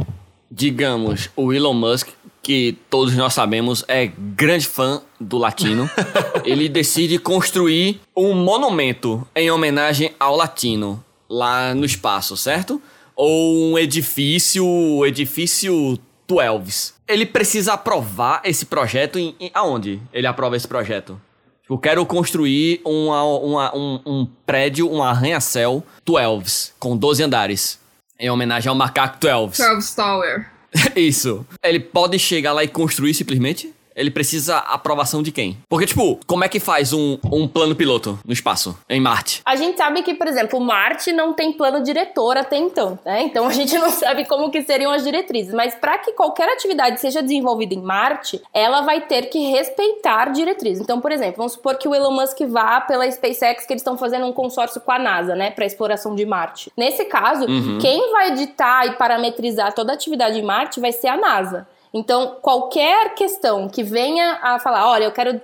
digamos, o Elon Musk, que todos nós sabemos é grande fã do latino, ele decide construir um monumento em homenagem ao latino lá no espaço, certo? Ou um edifício, edifício Twelves. Ele precisa aprovar esse projeto em, em- aonde? Ele aprova esse projeto? Eu quero construir uma, uma- um, um prédio, um arranha-céu Twelves, com 12 andares. Em homenagem ao macaco Twelves. 12 Tower. Isso. Ele pode chegar lá e construir simplesmente? Ele precisa aprovação de quem? Porque, tipo, como é que faz um, um plano piloto no espaço, em Marte? A gente sabe que, por exemplo, Marte não tem plano diretor até então, né? Então a gente não sabe como que seriam as diretrizes. Mas para que qualquer atividade seja desenvolvida em Marte, ela vai ter que respeitar diretrizes. Então, por exemplo, vamos supor que o Elon Musk vá pela SpaceX, que eles estão fazendo um consórcio com a NASA, né, para exploração de Marte. Nesse caso, quem vai editar e parametrizar toda a atividade em Marte vai ser a NASA. Então, qualquer questão que venha a falar, olha, eu quero,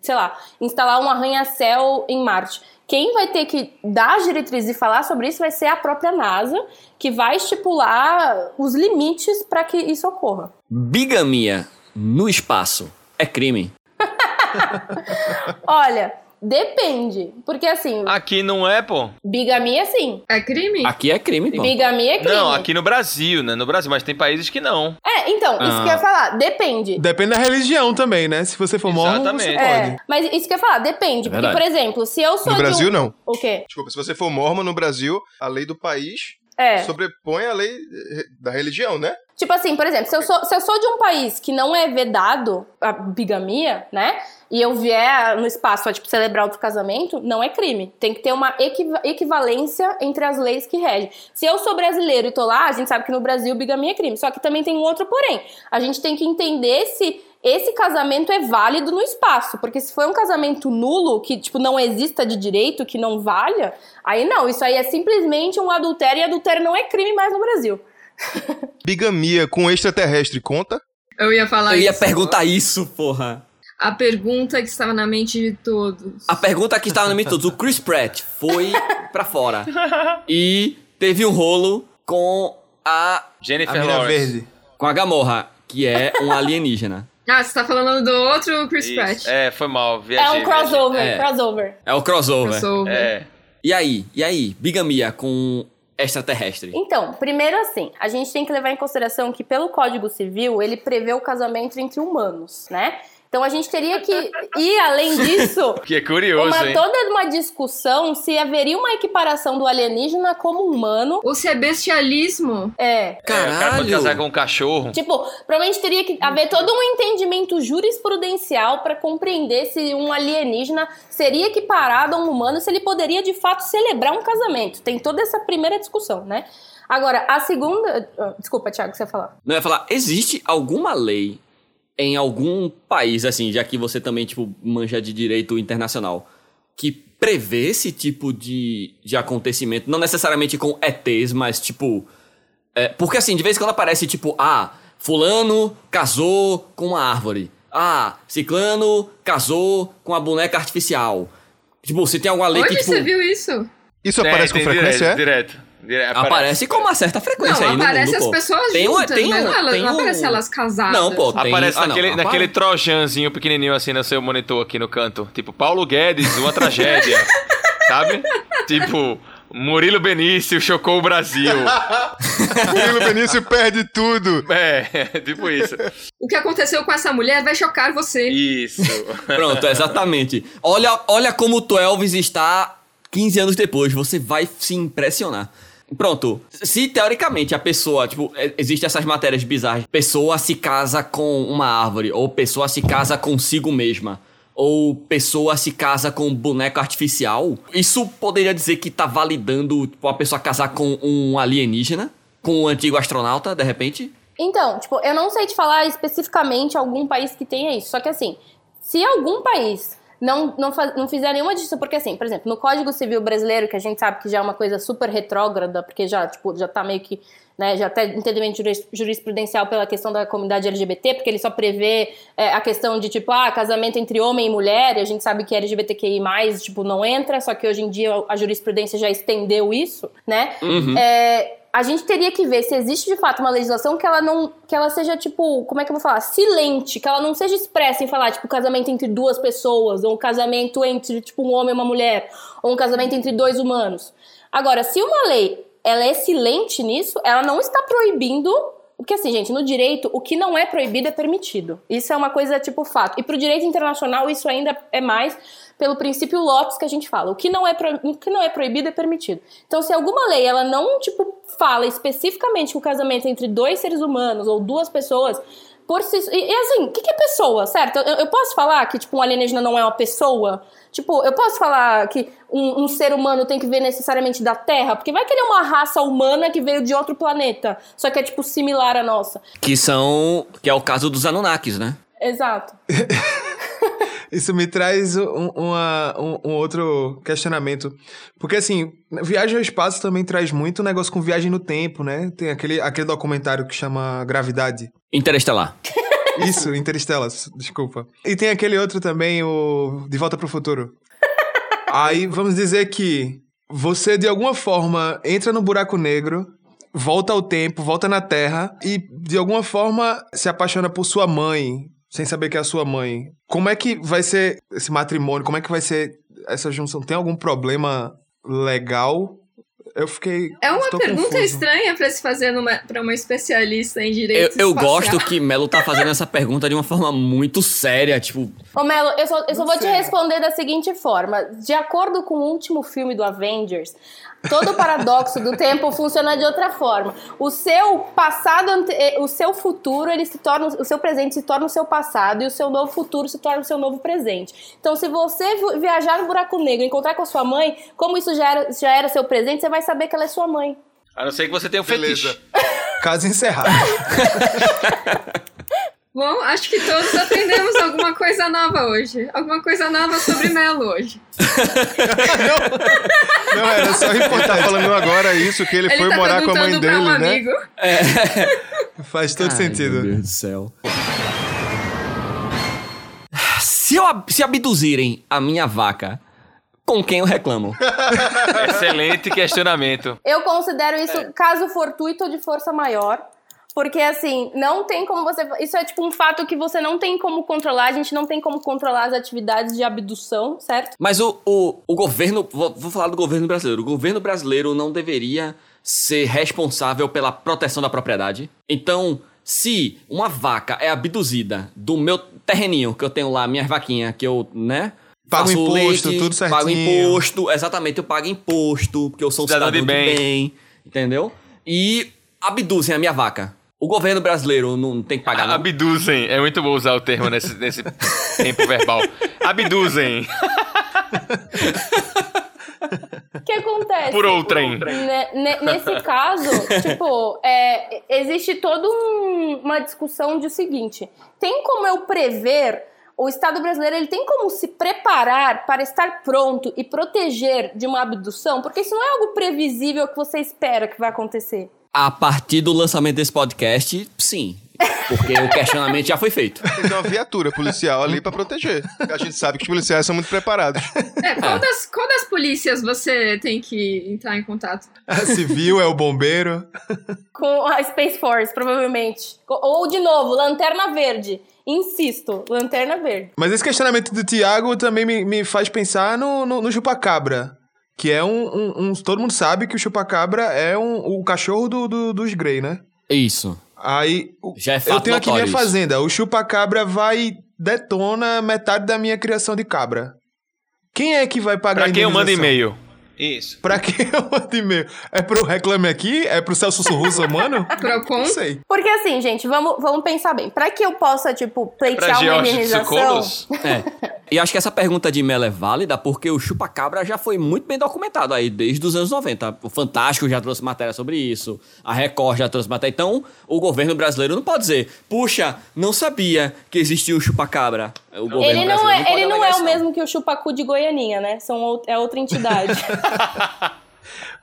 sei lá, instalar um arranha-céu em Marte. Quem vai ter que dar as diretrizes e falar sobre isso vai ser a própria NASA, que vai estipular os limites para que isso ocorra. Bigamia no espaço é crime. Olha, depende. Porque assim, Aqui não é, pô. bigamia sim. É crime? Aqui é crime, pô. Bigamia é crime. Não, aqui no Brasil, né? No Brasil, mas tem países que não. É, então, isso Ah. que eu ia falar, depende. Depende da religião também, né? Se você for mormon, você Exatamente. pode. É, mas isso que eu ia falar, depende. Porque, Verdade. por exemplo, se eu sou No de um- Brasil, não. O quê? Desculpa, se você for mormon no Brasil, a lei do país É. sobrepõe a lei da religião, né? Tipo assim, por exemplo, se eu, sou, se eu sou de um país que não é vedado a bigamia, né? E eu vier no espaço pra, tipo, celebrar outro casamento, não é crime. Tem que ter uma equiva- equivalência entre as leis que regem. Se eu sou brasileiro e tô lá, a gente sabe que no Brasil bigamia é crime. Só que também tem um outro porém. A gente tem que entender se esse casamento é válido no espaço. Porque se for um casamento nulo, que, tipo, não exista de direito, que não valha, aí não. Isso aí é simplesmente um adultério e adultério não é crime mais no Brasil. Bigamia com extraterrestre conta? Eu ia falar Eu ia isso. perguntar isso, porra. A pergunta que estava na mente de todos. A pergunta que estava na mente de todos. O Chris Pratt foi pra fora. E teve um rolo com a, A Jennifer mina Lawrence. verde. com a Gamorra, que é um alienígena. Ah, você tá falando do outro Chris Isso. Pratt. É, foi mal. Viajei, é um crossover, É. crossover. É o crossover. Crossover. É. E aí? E aí? Bigamia com extraterrestre. Então, primeiro assim, a gente tem que levar em consideração que pelo Código Civil, ele prevê o casamento entre humanos, né? Então a gente teria que ir além disso, Que é curioso, uma, hein? toda uma discussão se haveria uma equiparação do alienígena como humano. Ou se é bestialismo. É. É, o cara pode Caralho! casar com um cachorro. Tipo, provavelmente teria que haver todo um entendimento jurisprudencial para compreender se um alienígena seria equiparado a um humano, se ele poderia de fato celebrar um casamento. Tem toda essa primeira discussão, né? Agora, a segunda. ah, Desculpa, Thiago, você ia falar. Não ia falar, existe alguma lei em algum país, assim, já que você também, tipo, manja de direito internacional, que prevê esse tipo de, de acontecimento? Não necessariamente com ETs, mas, tipo... é, porque, assim, de vez em quando aparece, tipo, ah, fulano casou com uma árvore. Ah, ciclano casou com a boneca artificial. Tipo, você tem alguma lei Onde que, tipo... você viu isso? Isso aparece com tem frequência, direto, é? direto. Dire- Aparece com uma certa frequência Não, aí no aparece mundo, as pô. pessoas Tem um- juntas, tem mas um- não, ela- tem não um- aparece elas casadas. Não, pô, tem- Aparece ah, não, naquele, apare- naquele trojanzinho pequenininho assim no seu monitor aqui no canto. Tipo, Paulo Guedes, uma tragédia. sabe? Tipo, Murilo Benício chocou o Brasil. Murilo Benício perde tudo. É, tipo isso. O que aconteceu com essa mulher vai chocar você. Isso. Pronto, exatamente. Olha, olha como o Twelves está 15 anos depois, você vai se impressionar. Pronto, se teoricamente a pessoa, tipo, é- existem essas matérias bizarras, pessoa se casa com uma árvore, ou pessoa se casa consigo mesma, ou pessoa se casa com um boneco artificial, isso poderia dizer que tá validando, tipo, a pessoa casar com um alienígena, com um antigo astronauta, de repente? Então, tipo, eu não sei te falar especificamente algum país que tenha isso. Só que assim, se algum país não, não, faz, não fizer nenhuma disso, porque assim, por exemplo, no Código Civil brasileiro, que a gente sabe que já é uma coisa super retrógrada, porque já, tipo, já tá meio que, né, já até entendimento juris- jurisprudencial pela questão da comunidade LGBT, porque ele só prevê é, a questão de, tipo, ah, casamento entre homem e mulher, e a gente sabe que LGBTQI+, tipo, não entra, só que hoje em dia a jurisprudência já estendeu isso, né? É, a gente teria que ver se existe de fato uma legislação que ela não. que ela seja, tipo, como é que eu vou falar? Silente, que ela não seja expressa em falar, tipo, casamento entre duas pessoas, ou um casamento entre, tipo, um homem e uma mulher, ou um casamento entre dois humanos. Agora, se uma lei ela é silente nisso, ela não está proibindo. Porque assim, gente, no direito, o que não é proibido é permitido. Isso é uma coisa, tipo, fato. E pro direito internacional, isso ainda é mais pelo princípio Lotus que a gente fala. O que não é, pro- o que não é proibido é permitido. Então, se alguma lei ela não tipo fala especificamente que o casamento é entre dois seres humanos ou duas pessoas por si e, e assim, o que, que é pessoa, certo? Eu, eu posso falar que tipo um alienígena não é uma pessoa? Tipo, eu posso falar que um, um ser humano tem que vir necessariamente da Terra? Porque vai que ele é uma raça humana que veio de outro planeta, só que é tipo similar à nossa. Que são. que é o caso dos Anunnakis, né? Exato. Isso me traz um, uma- um- um outro questionamento. Porque, assim, viagem ao espaço também traz muito negócio com viagem no tempo, né? Tem aquele, aquele documentário que chama Gravidade. Interestelar. Isso, Interstellar, desculpa. E tem aquele outro também, o De Volta pro Futuro. Aí vamos dizer que você, de alguma forma, entra no buraco negro, volta ao tempo, volta na Terra e, de alguma forma, se apaixona por sua mãe, sem saber que é a sua mãe. Como é que vai ser esse matrimônio? Como é que vai ser essa junção? Tem algum problema legal? Eu fiquei. É uma pergunta confuso. estranha pra se fazer pra uma especialista em Eu, direito eu espacial. gosto que Melo tá fazendo essa pergunta de uma forma muito séria, tipo, Ô Melo, eu só, eu só vou te sei. responder da seguinte forma. De acordo com o último filme do Avengers, Todo o paradoxo do tempo funciona de outra forma. O seu passado, eh, o seu futuro, ele se torna, o seu presente se torna o seu passado e o seu novo futuro se torna o seu novo presente. Então, se você vi- viajar no buraco negro, e encontrar com a sua mãe, como isso já era, já era seu presente, você vai saber que ela é sua mãe. A não ser que você tenha um Beleza. fetiche. Caso encerrado. Bom, acho que todos aprendemos alguma coisa nova hoje. Alguma coisa nova sobre Melo hoje. Não, era só Ele tá falando agora isso, que ele, Ele foi tá morar com a mãe dele, um né? amigo. Faz todo Ai, sentido. Meu Deus do céu. Se, eu, se abduzirem a minha vaca, com quem eu reclamo? Excelente questionamento. Eu considero isso caso fortuito ou de força maior. Porque, assim, não tem como você. Isso é tipo um fato que você não tem como controlar. A gente não tem como controlar as atividades de abdução, certo? Mas o, o, o governo. Vou, vou falar do governo brasileiro. O governo brasileiro não deveria ser responsável pela proteção da propriedade. Então, se uma vaca é abduzida do meu terreninho, que eu tenho lá, minhas vaquinhas, que eu, né? Pago imposto, leite, tudo Pago certinho. imposto, exatamente, eu pago imposto, porque eu sou um Cidadão cidadão, de bem. bem. entendeu? E abduzem a minha vaca. O governo brasileiro não tem que pagar, não. Abduzem. É muito bom usar o termo nesse, nesse tempo verbal. Abduzem. O que acontece? Por outrem. Ne- ne- nesse caso, tipo, é, existe toda um- uma discussão de o seguinte: tem como eu prever? O Estado brasileiro ele tem como se preparar para estar pronto e proteger de uma abdução? Porque isso não é algo previsível que você espera que vai acontecer. A partir do lançamento desse podcast, sim. Porque o questionamento já foi feito. Tem que ter uma viatura policial ali pra proteger. A gente sabe que os policiais são muito preparados. É, qual, Das, qual das polícias você tem que entrar em contato? A civil é o bombeiro. Com a Space Force, provavelmente. Ou, de novo, Lanterna Verde. Insisto, Lanterna Verde. Mas esse questionamento do Tiago também me, me faz pensar no, no, no chupacabra. Que é um, um- um- Todo mundo sabe que o chupacabra é um, o cachorro do, do- dos Grey, né? Isso. Aí. o- Já é fato Eu tenho aqui minha notório isso. fazenda. O chupacabra vai. detona metade da minha criação de cabra. Quem é que vai pagar Pra a quem eu mando e-mail? Isso. Pra quem eu mando e-mail? É pro Reclame Aqui? É pro Celso Russo, mano? Procon? Não sei. Porque assim, gente, vamos, vamos pensar bem. Pra que eu possa, tipo, Pra pleitear uma George indenização... É. E acho que essa pergunta de Mel é válida porque o chupacabra já foi muito bem documentado aí desde os anos 90. O Fantástico já trouxe matéria sobre isso, a Record já trouxe matéria. Então, o governo brasileiro não pode dizer, puxa, não sabia que existia o chupacabra. O governo Ele não brasileiro é, pode ele não é o mesmo que o chupacu de Goianinha, né? São, é outra entidade.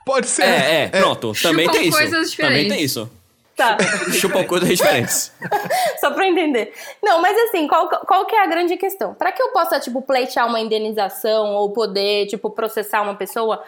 Pode ser. É, é, pronto. Também Chupam tem isso. coisas Também tem isso. Tá. Chupam coisas diferentes. Só pra entender. Não, mas assim, qual, qual que é a grande questão? Pra que eu possa, tipo, pleitear uma indenização ou poder, tipo, processar uma pessoa,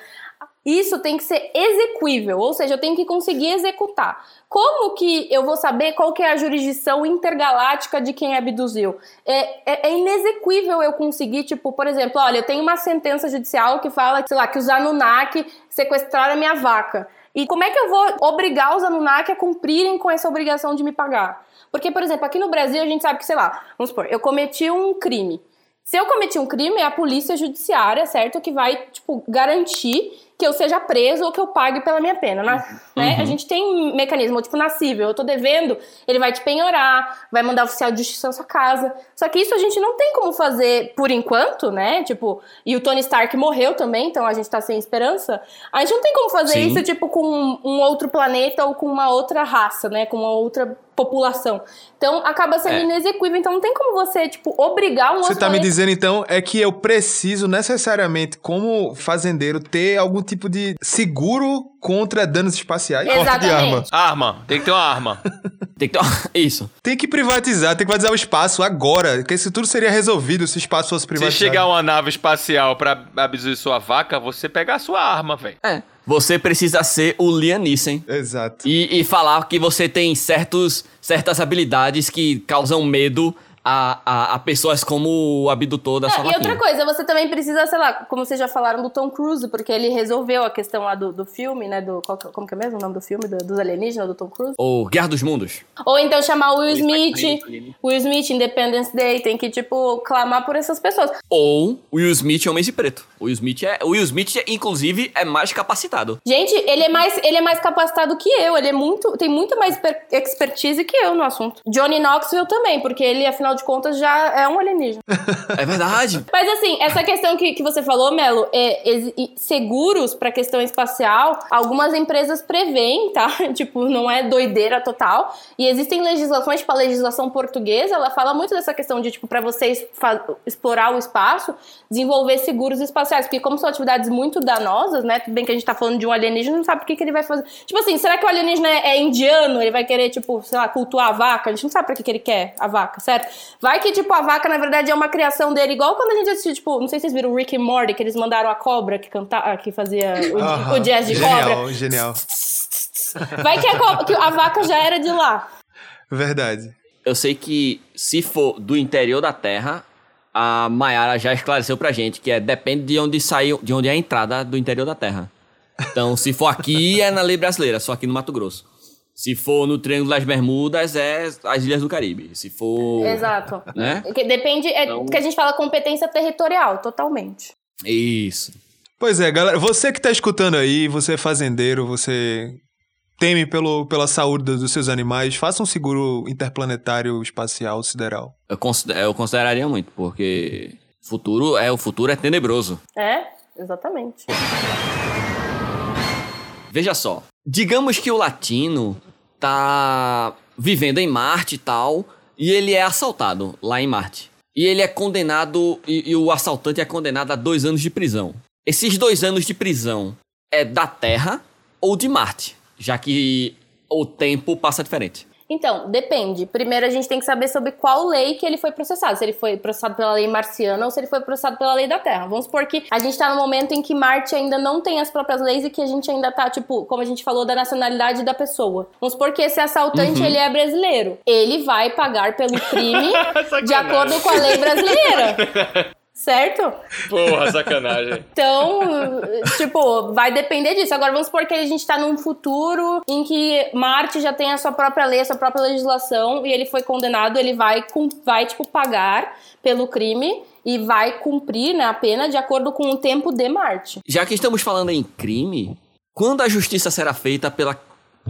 isso tem que ser execuível, ou seja, eu tenho que conseguir executar. Como que eu vou saber qual que é a jurisdição intergaláctica de quem abduziu? É, é, é inexequível eu conseguir, tipo, por exemplo, olha, eu tenho uma sentença judicial que fala, sei lá, que os Anunnaki sequestraram a minha vaca. E como é que eu vou obrigar os Anunnaki a cumprirem com essa obrigação de me pagar? Porque, por exemplo, aqui no Brasil a gente sabe que, sei lá, vamos supor, eu cometi um crime. Se eu cometi um crime, é a polícia judiciária, certo? Que vai, tipo, garantir que eu seja preso ou que eu pague pela minha pena, né? né? A gente tem um mecanismo, tipo, na civil, eu tô devendo, ele vai te penhorar, vai mandar oficial de justiça na sua casa. Só que isso a gente não tem como fazer por enquanto, né? Tipo, e o Tony Stark morreu também, então a gente tá sem esperança. A gente não tem como fazer Sim. isso, tipo, com um outro planeta ou com uma outra raça, né? Com uma outra população. Então acaba sendo É. inexequível. Então não tem como você, tipo, obrigar um Você outro tá me dizendo então é que eu preciso necessariamente, como fazendeiro, ter algum tipo de seguro contra danos espaciais? Porte de arma. Exatamente. Arma. Tem que ter uma arma. Tem que ter... Isso. Tem que privatizar, tem que privatizar o espaço agora, porque isso tudo seria resolvido se o espaço fosse Se privatizado. chegar uma nave espacial pra abduzir sua vaca, você pega a sua arma, velho. É. Você precisa ser o Liam Neeson Exato. E, e falar que você tem certos, certas habilidades que causam medo a, a, a pessoas como o abdutor da É, sua e outra coisa, você também precisa, sei lá, como vocês já falaram do Tom Cruise, porque ele resolveu a questão lá do, do filme, né? Do, qual que- como que é mesmo o nome do filme? Do- dos alienígenas, do Tom Cruise? Ou Guerra dos Mundos. Ou então chamar o Will Smith, Will Smith, Independence Day, tem que, tipo, clamar por essas pessoas. Ou Will Smith Homens de Preto. O Will Smith, é, o Will Smith inclusive, é mais capacitado. Gente, ele é mais, ele é mais capacitado que eu, ele é muito, tem muito mais per- expertise que eu no assunto. Johnny Knoxville também, porque ele, afinal de contas, já é um alienígena. É verdade. Mas assim, essa questão que, que você falou, Melo, é, exi- e seguros pra questão espacial, algumas empresas preveem, tá? tipo, não é doideira total. E existem legislações, tipo a legislação portuguesa, ela fala muito dessa questão de, tipo, pra vocês explorar o espaço, desenvolver seguros espaciais. Porque como são atividades muito danosas, né? Tudo bem que a gente tá falando de um alienígena, não sabe o que, que ele vai fazer. Tipo assim, será que o alienígena é, é indiano? Ele vai querer, tipo, sei lá, cultuar a vaca? A gente não sabe pra que, que ele quer a vaca, certo? Vai que, tipo, a vaca, na verdade, é uma criação dele, igual quando a gente assistiu, tipo, não sei se vocês viram o Rick and Morty, que eles mandaram a cobra que cantava, que fazia o, Aham. o jazz de genial, cobra. Genial, Vai que a, cobra- que a vaca já era de lá. Verdade. Eu sei que se for do interior da Terra, a Mayara já esclareceu pra gente que é depende de onde saiu, de onde é a entrada do interior da Terra. Então, se for aqui, é na lei brasileira, só aqui no Mato Grosso. Se for no Triângulo das Bermudas, é as Ilhas do Caribe. Se for. Exato. Né? Que depende, é Então- que a gente fala competência territorial, totalmente. Isso. Pois é, galera, você que tá escutando aí, você é fazendeiro, você teme pelo, pela saúde dos seus animais, faça um seguro interplanetário espacial sideral. Eu, consider- eu consideraria muito, porque futuro é o futuro é tenebroso. É, exatamente. Veja só, digamos que o latino tá vivendo em Marte e tal, e ele é assaltado lá em Marte. E ele é condenado, e, e o assaltante é condenado a dois anos de prisão. Esses dois anos de prisão é da Terra ou de Marte, já que o tempo passa diferente. Então, depende. Primeiro a gente tem que saber sobre qual lei que ele foi processado. Se ele foi processado pela lei marciana ou se ele foi processado pela lei da Terra. Vamos supor que a gente tá no momento em que Marte ainda não tem as próprias leis e que a gente ainda tá, tipo, como a gente falou, da nacionalidade da pessoa. Vamos supor que esse assaltante, ele é brasileiro. Ele vai pagar pelo crime de acordo com a lei brasileira. Certo? Porra, sacanagem. Então, tipo, vai depender disso. Agora, vamos supor que a gente tá num futuro em que Marte já tem a sua própria lei, a sua própria legislação, e ele foi condenado, ele vai, vai tipo, pagar pelo crime e vai cumprir né, a pena de acordo com o tempo de Marte. Já que estamos falando em crime, quando a justiça será feita pela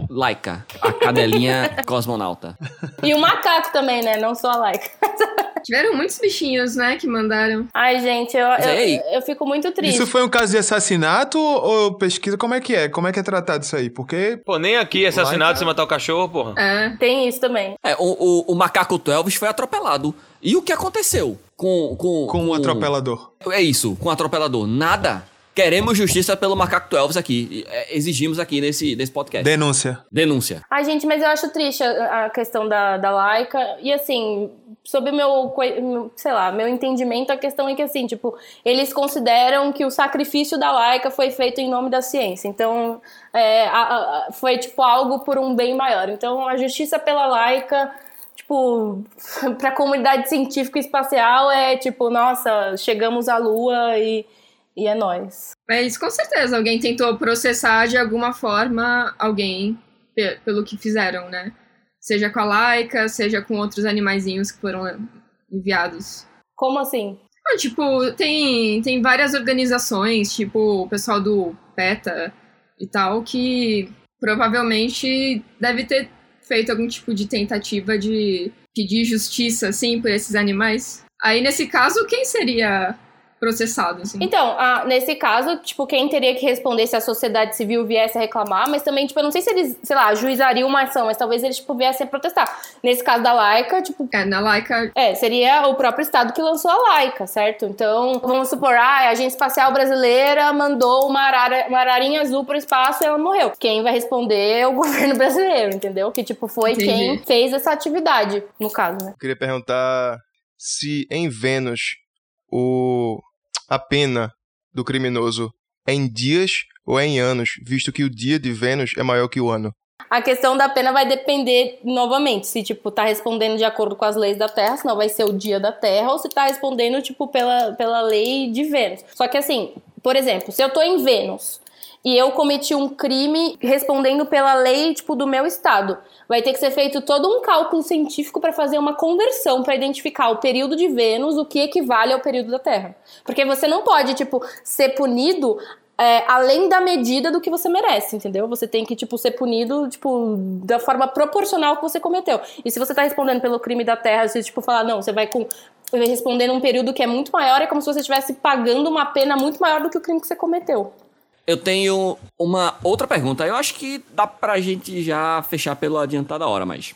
Laika, a cadelinha cosmonauta? E o macaco também, né? Não só a Laika. Tiveram muitos bichinhos, né, que mandaram. Ai, gente, eu, eu, eu fico muito triste. Isso foi um caso de assassinato ou pesquisa? Como é que é? Como é que é tratado isso aí? Porque Pô, nem aqui assassinado Vai, se matar o cachorro, porra. É. Tem isso também. É, o, o, o macaco Twelves foi atropelado. E o que aconteceu com... Com, com um atropelador. É isso, com o atropelador. Nada. Queremos justiça pelo macaco Twelves aqui. É, Exigimos aqui nesse, nesse podcast. Denúncia. Denúncia. Ai, gente, mas eu acho triste a, a questão da, da laica. E assim, sob meu, sei lá, meu entendimento, a questão é que assim, tipo, eles consideram que o sacrifício da laica foi feito em nome da ciência. Então, é, a- a- foi tipo algo por um bem maior. Então, a justiça pela laica. Tipo, pra comunidade científica espacial é tipo, nossa, chegamos à Lua e, e é nóis. Mas com certeza alguém tentou processar de alguma forma alguém pe- pelo que fizeram, né? Seja com a Laika, seja com outros animaizinhos que foram enviados. Como assim? Ah, tipo, tem, tem várias organizações, tipo o pessoal do PETA e tal, que provavelmente deve ter feito algum tipo de tentativa de pedir justiça, assim, por esses animais. Aí, nesse caso, quem seria processado, assim? Então, ah, nesse caso, tipo, quem teria que responder se a sociedade civil viesse a reclamar, mas também, tipo, eu não sei se eles, sei lá, ajuizariam uma ação, mas talvez eles, tipo, viessem a protestar. Nesse caso da Laica, tipo, É, na Laika, é, seria o próprio Estado que lançou a Laica, certo? Então, vamos supor, ah, a Agência Espacial Brasileira mandou uma, arara, uma ararinha azul pro espaço e ela morreu. Quem vai responder é o governo brasileiro, entendeu? Que, tipo, foi Entendi. quem fez essa atividade, no caso, né? Eu queria perguntar se em Vênus o a pena do criminoso é em dias ou é em anos, visto que o dia de Vênus é maior que o ano. A questão da pena vai depender, novamente, se, tipo, tá respondendo de acordo com as leis da Terra, senão vai ser o dia da Terra, ou se tá respondendo, tipo, pela, pela lei de Vênus. Só que, assim, por exemplo, se eu tô em Vênus e eu cometi um crime respondendo pela lei, tipo, do meu estado, vai ter que ser feito todo um cálculo científico para fazer uma conversão para identificar o período de Vênus, o que equivale ao período da Terra. Porque você não pode, tipo, ser punido é, além da medida do que você merece, entendeu? Você tem que, tipo, ser punido, tipo, da forma proporcional que você cometeu. E se você tá respondendo pelo crime da terra, você, tipo, falar, não, você vai com vai responder num período que é muito maior, é como se você estivesse pagando uma pena muito maior do que o crime que você cometeu. Eu tenho uma outra pergunta. Eu acho que dá pra gente já fechar pelo adiantado da hora, mas.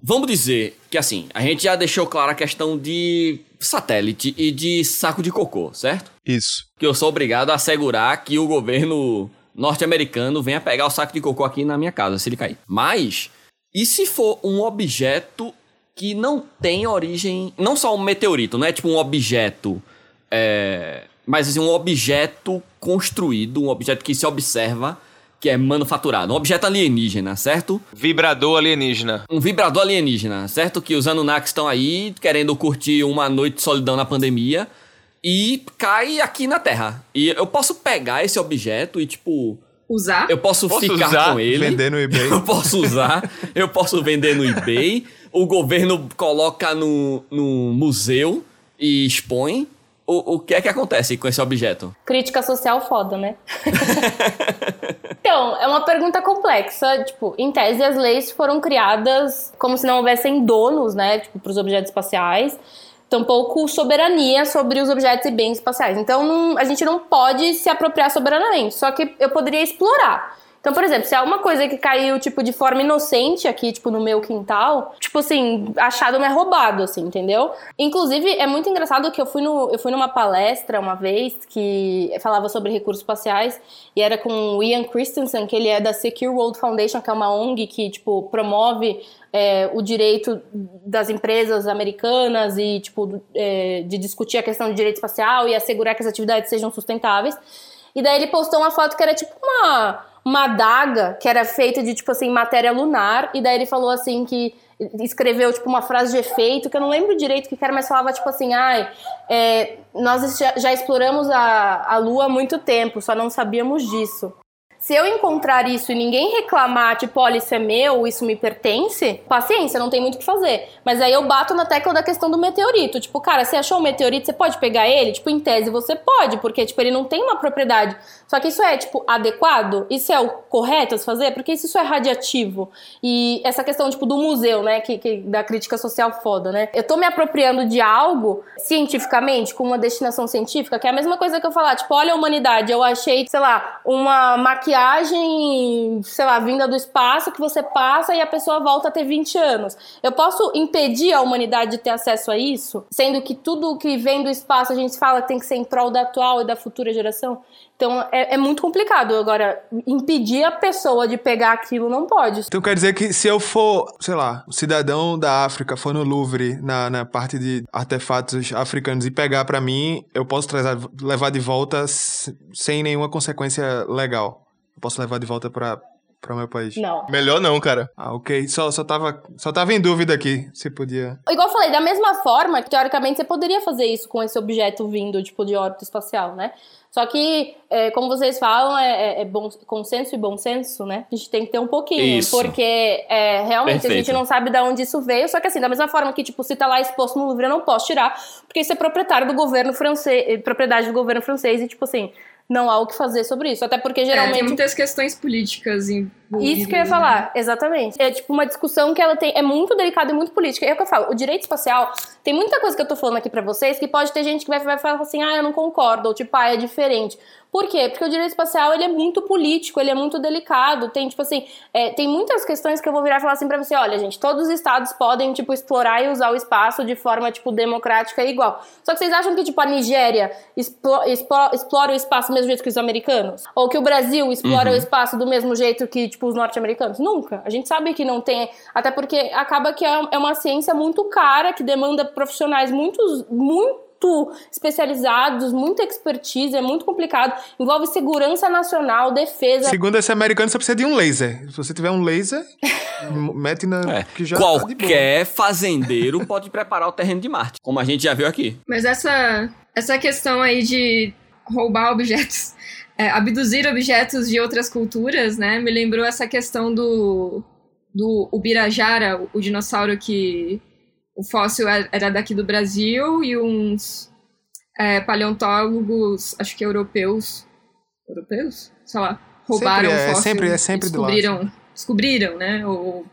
Vamos dizer que assim, a gente já deixou clara a questão de satélite e de saco de cocô, certo? Isso. Que eu sou obrigado a assegurar que o governo norte-americano venha pegar o saco de cocô aqui na minha casa, se ele cair. Mas, e se for um objeto que não tem origem. Não só um meteorito, não é tipo um objeto. É, mas assim, um objeto construído, um objeto que se observa que é manufaturado, um objeto alienígena, certo? Vibrador alienígena. Um vibrador alienígena, certo? Que os Anunnakis estão aí querendo curtir uma noite de solidão na pandemia e cai aqui na Terra. E eu posso pegar esse objeto e, tipo, Usar? eu posso, Posso ficar usar? com ele. Vender no eBay. Eu posso usar, eu posso vender no eBay. O governo coloca no, no museu e expõe. O, o que é que acontece com esse objeto? Crítica social foda, né? então, é uma pergunta complexa. Tipo, em tese, as leis foram criadas como se não houvessem donos, né? Tipo, para os objetos espaciais. Tampouco soberania sobre os objetos e bens espaciais. Então, não- a gente não pode se apropriar soberanamente. Só que eu poderia explorar. Então, por exemplo, se é uma coisa que caiu, tipo, de forma inocente aqui, tipo, no meu quintal, tipo assim, achado não é roubado, assim, entendeu? Inclusive, é muito engraçado que eu fui, no, eu fui numa palestra uma vez que falava sobre recursos espaciais e era com o Ian Christensen, que ele é da Secure World Foundation, que é uma ONG que, tipo, promove é, o direito das empresas americanas e, tipo, do- é, de discutir a questão de direito espacial e assegurar que as atividades sejam sustentáveis. E daí ele postou uma foto que era tipo uma, uma adaga que era feita de, tipo assim, matéria lunar. E daí ele falou assim que escreveu, tipo, uma frase de efeito, que eu não lembro direito o que era, mas falava, tipo assim, ai, é, nós já, já exploramos a, a Lua há muito tempo, só não sabíamos disso. Se eu encontrar isso e ninguém reclamar, tipo, olha, isso é meu, isso me pertence, paciência, não tem muito o que fazer. Mas aí eu bato na tecla da questão do meteorito. Tipo, cara, você achou um meteorito, você pode pegar ele? Tipo, em tese você pode, porque, tipo, ele não tem uma propriedade. Só que isso é, tipo, adequado? Isso é o correto a se fazer? Porque isso é radiativo. E essa questão, tipo, do museu, né, que, que- da crítica social foda, né? Eu tô me apropriando de algo cientificamente, com uma destinação científica, que é a mesma coisa que eu falar, tipo, olha a humanidade, eu achei, sei lá, uma maquiagem, sei lá, vinda do espaço que você passa e a pessoa volta a ter 20 anos. Eu posso impedir a humanidade de ter acesso a isso, sendo que tudo que vem do espaço a gente fala que tem que ser em prol da atual e da futura geração? Então é, é muito complicado. Agora, impedir a pessoa de pegar aquilo não pode. Então quer dizer que se eu for, sei lá, cidadão da África, for no Louvre, na, na parte de artefatos africanos e pegar pra mim, eu posso trazer, levar de volta sem nenhuma consequência legal. Eu posso levar de volta pra, pra meu país. Não. Melhor não, cara. Ah, ok. Só, só, tava, só tava em dúvida aqui se podia. Igual eu falei, da mesma forma que teoricamente você poderia fazer isso com esse objeto vindo, tipo, de órbita espacial, né? Só que, é, como vocês falam, é, é- é bom, consenso e bom senso, né? A gente tem que ter um pouquinho. Isso. Porque é, realmente a Perfeito. gente não sabe de onde isso veio. Só que assim, da mesma forma que, tipo, se tá lá exposto no Louvre, eu não posso tirar, porque isso é proprietário do governo francês, eh, propriedade do governo francês, e, tipo assim, não há o que fazer sobre isso. Até porque É, geralmente. tem muitas questões políticas envolvidas. Isso que eu ia né? falar, exatamente. É tipo uma discussão que ela tem, é muito delicada e muito política. É o que eu falo, o direito espacial, tem muita coisa que eu tô falando aqui pra vocês que pode ter gente que vai, vai falar assim, ah, eu não concordo, ou tipo, ah, é diferente. Por quê? Porque o direito espacial, ele é muito político, ele é muito delicado, tem, tipo assim, é, tem muitas questões que eu vou virar e falar assim pra você, olha, gente, todos os estados podem, tipo, explorar e usar o espaço de forma, tipo, democrática e igual. Só que vocês acham que, tipo, a Nigéria explo- explo- explora o espaço do mesmo jeito que os americanos? Ou que o Brasil explora o espaço do mesmo jeito que, tipo, os norte-americanos? Nunca. A gente sabe que não tem, até porque acaba que é é uma ciência muito cara, que demanda profissionais muito, muito muito especializados, muita expertise, é muito complicado. Envolve segurança nacional, defesa. Segundo esse americano, você precisa de um laser. Se você tiver um laser, mete na. É, que já tá qualquer fazendeiro pode preparar o terreno de Marte, como a gente já viu aqui. Mas essa, essa questão aí de roubar objetos, é, abduzir objetos de outras culturas, né? Me lembrou essa questão do, do Ubirajara, o dinossauro que o fóssil é, era daqui do Brasil e uns é, paleontólogos, acho que europeus, europeus? Sei lá, roubaram Sempre é, o fóssil. sempre- é sempre e do lado. descobriram, descobriram, né? O, o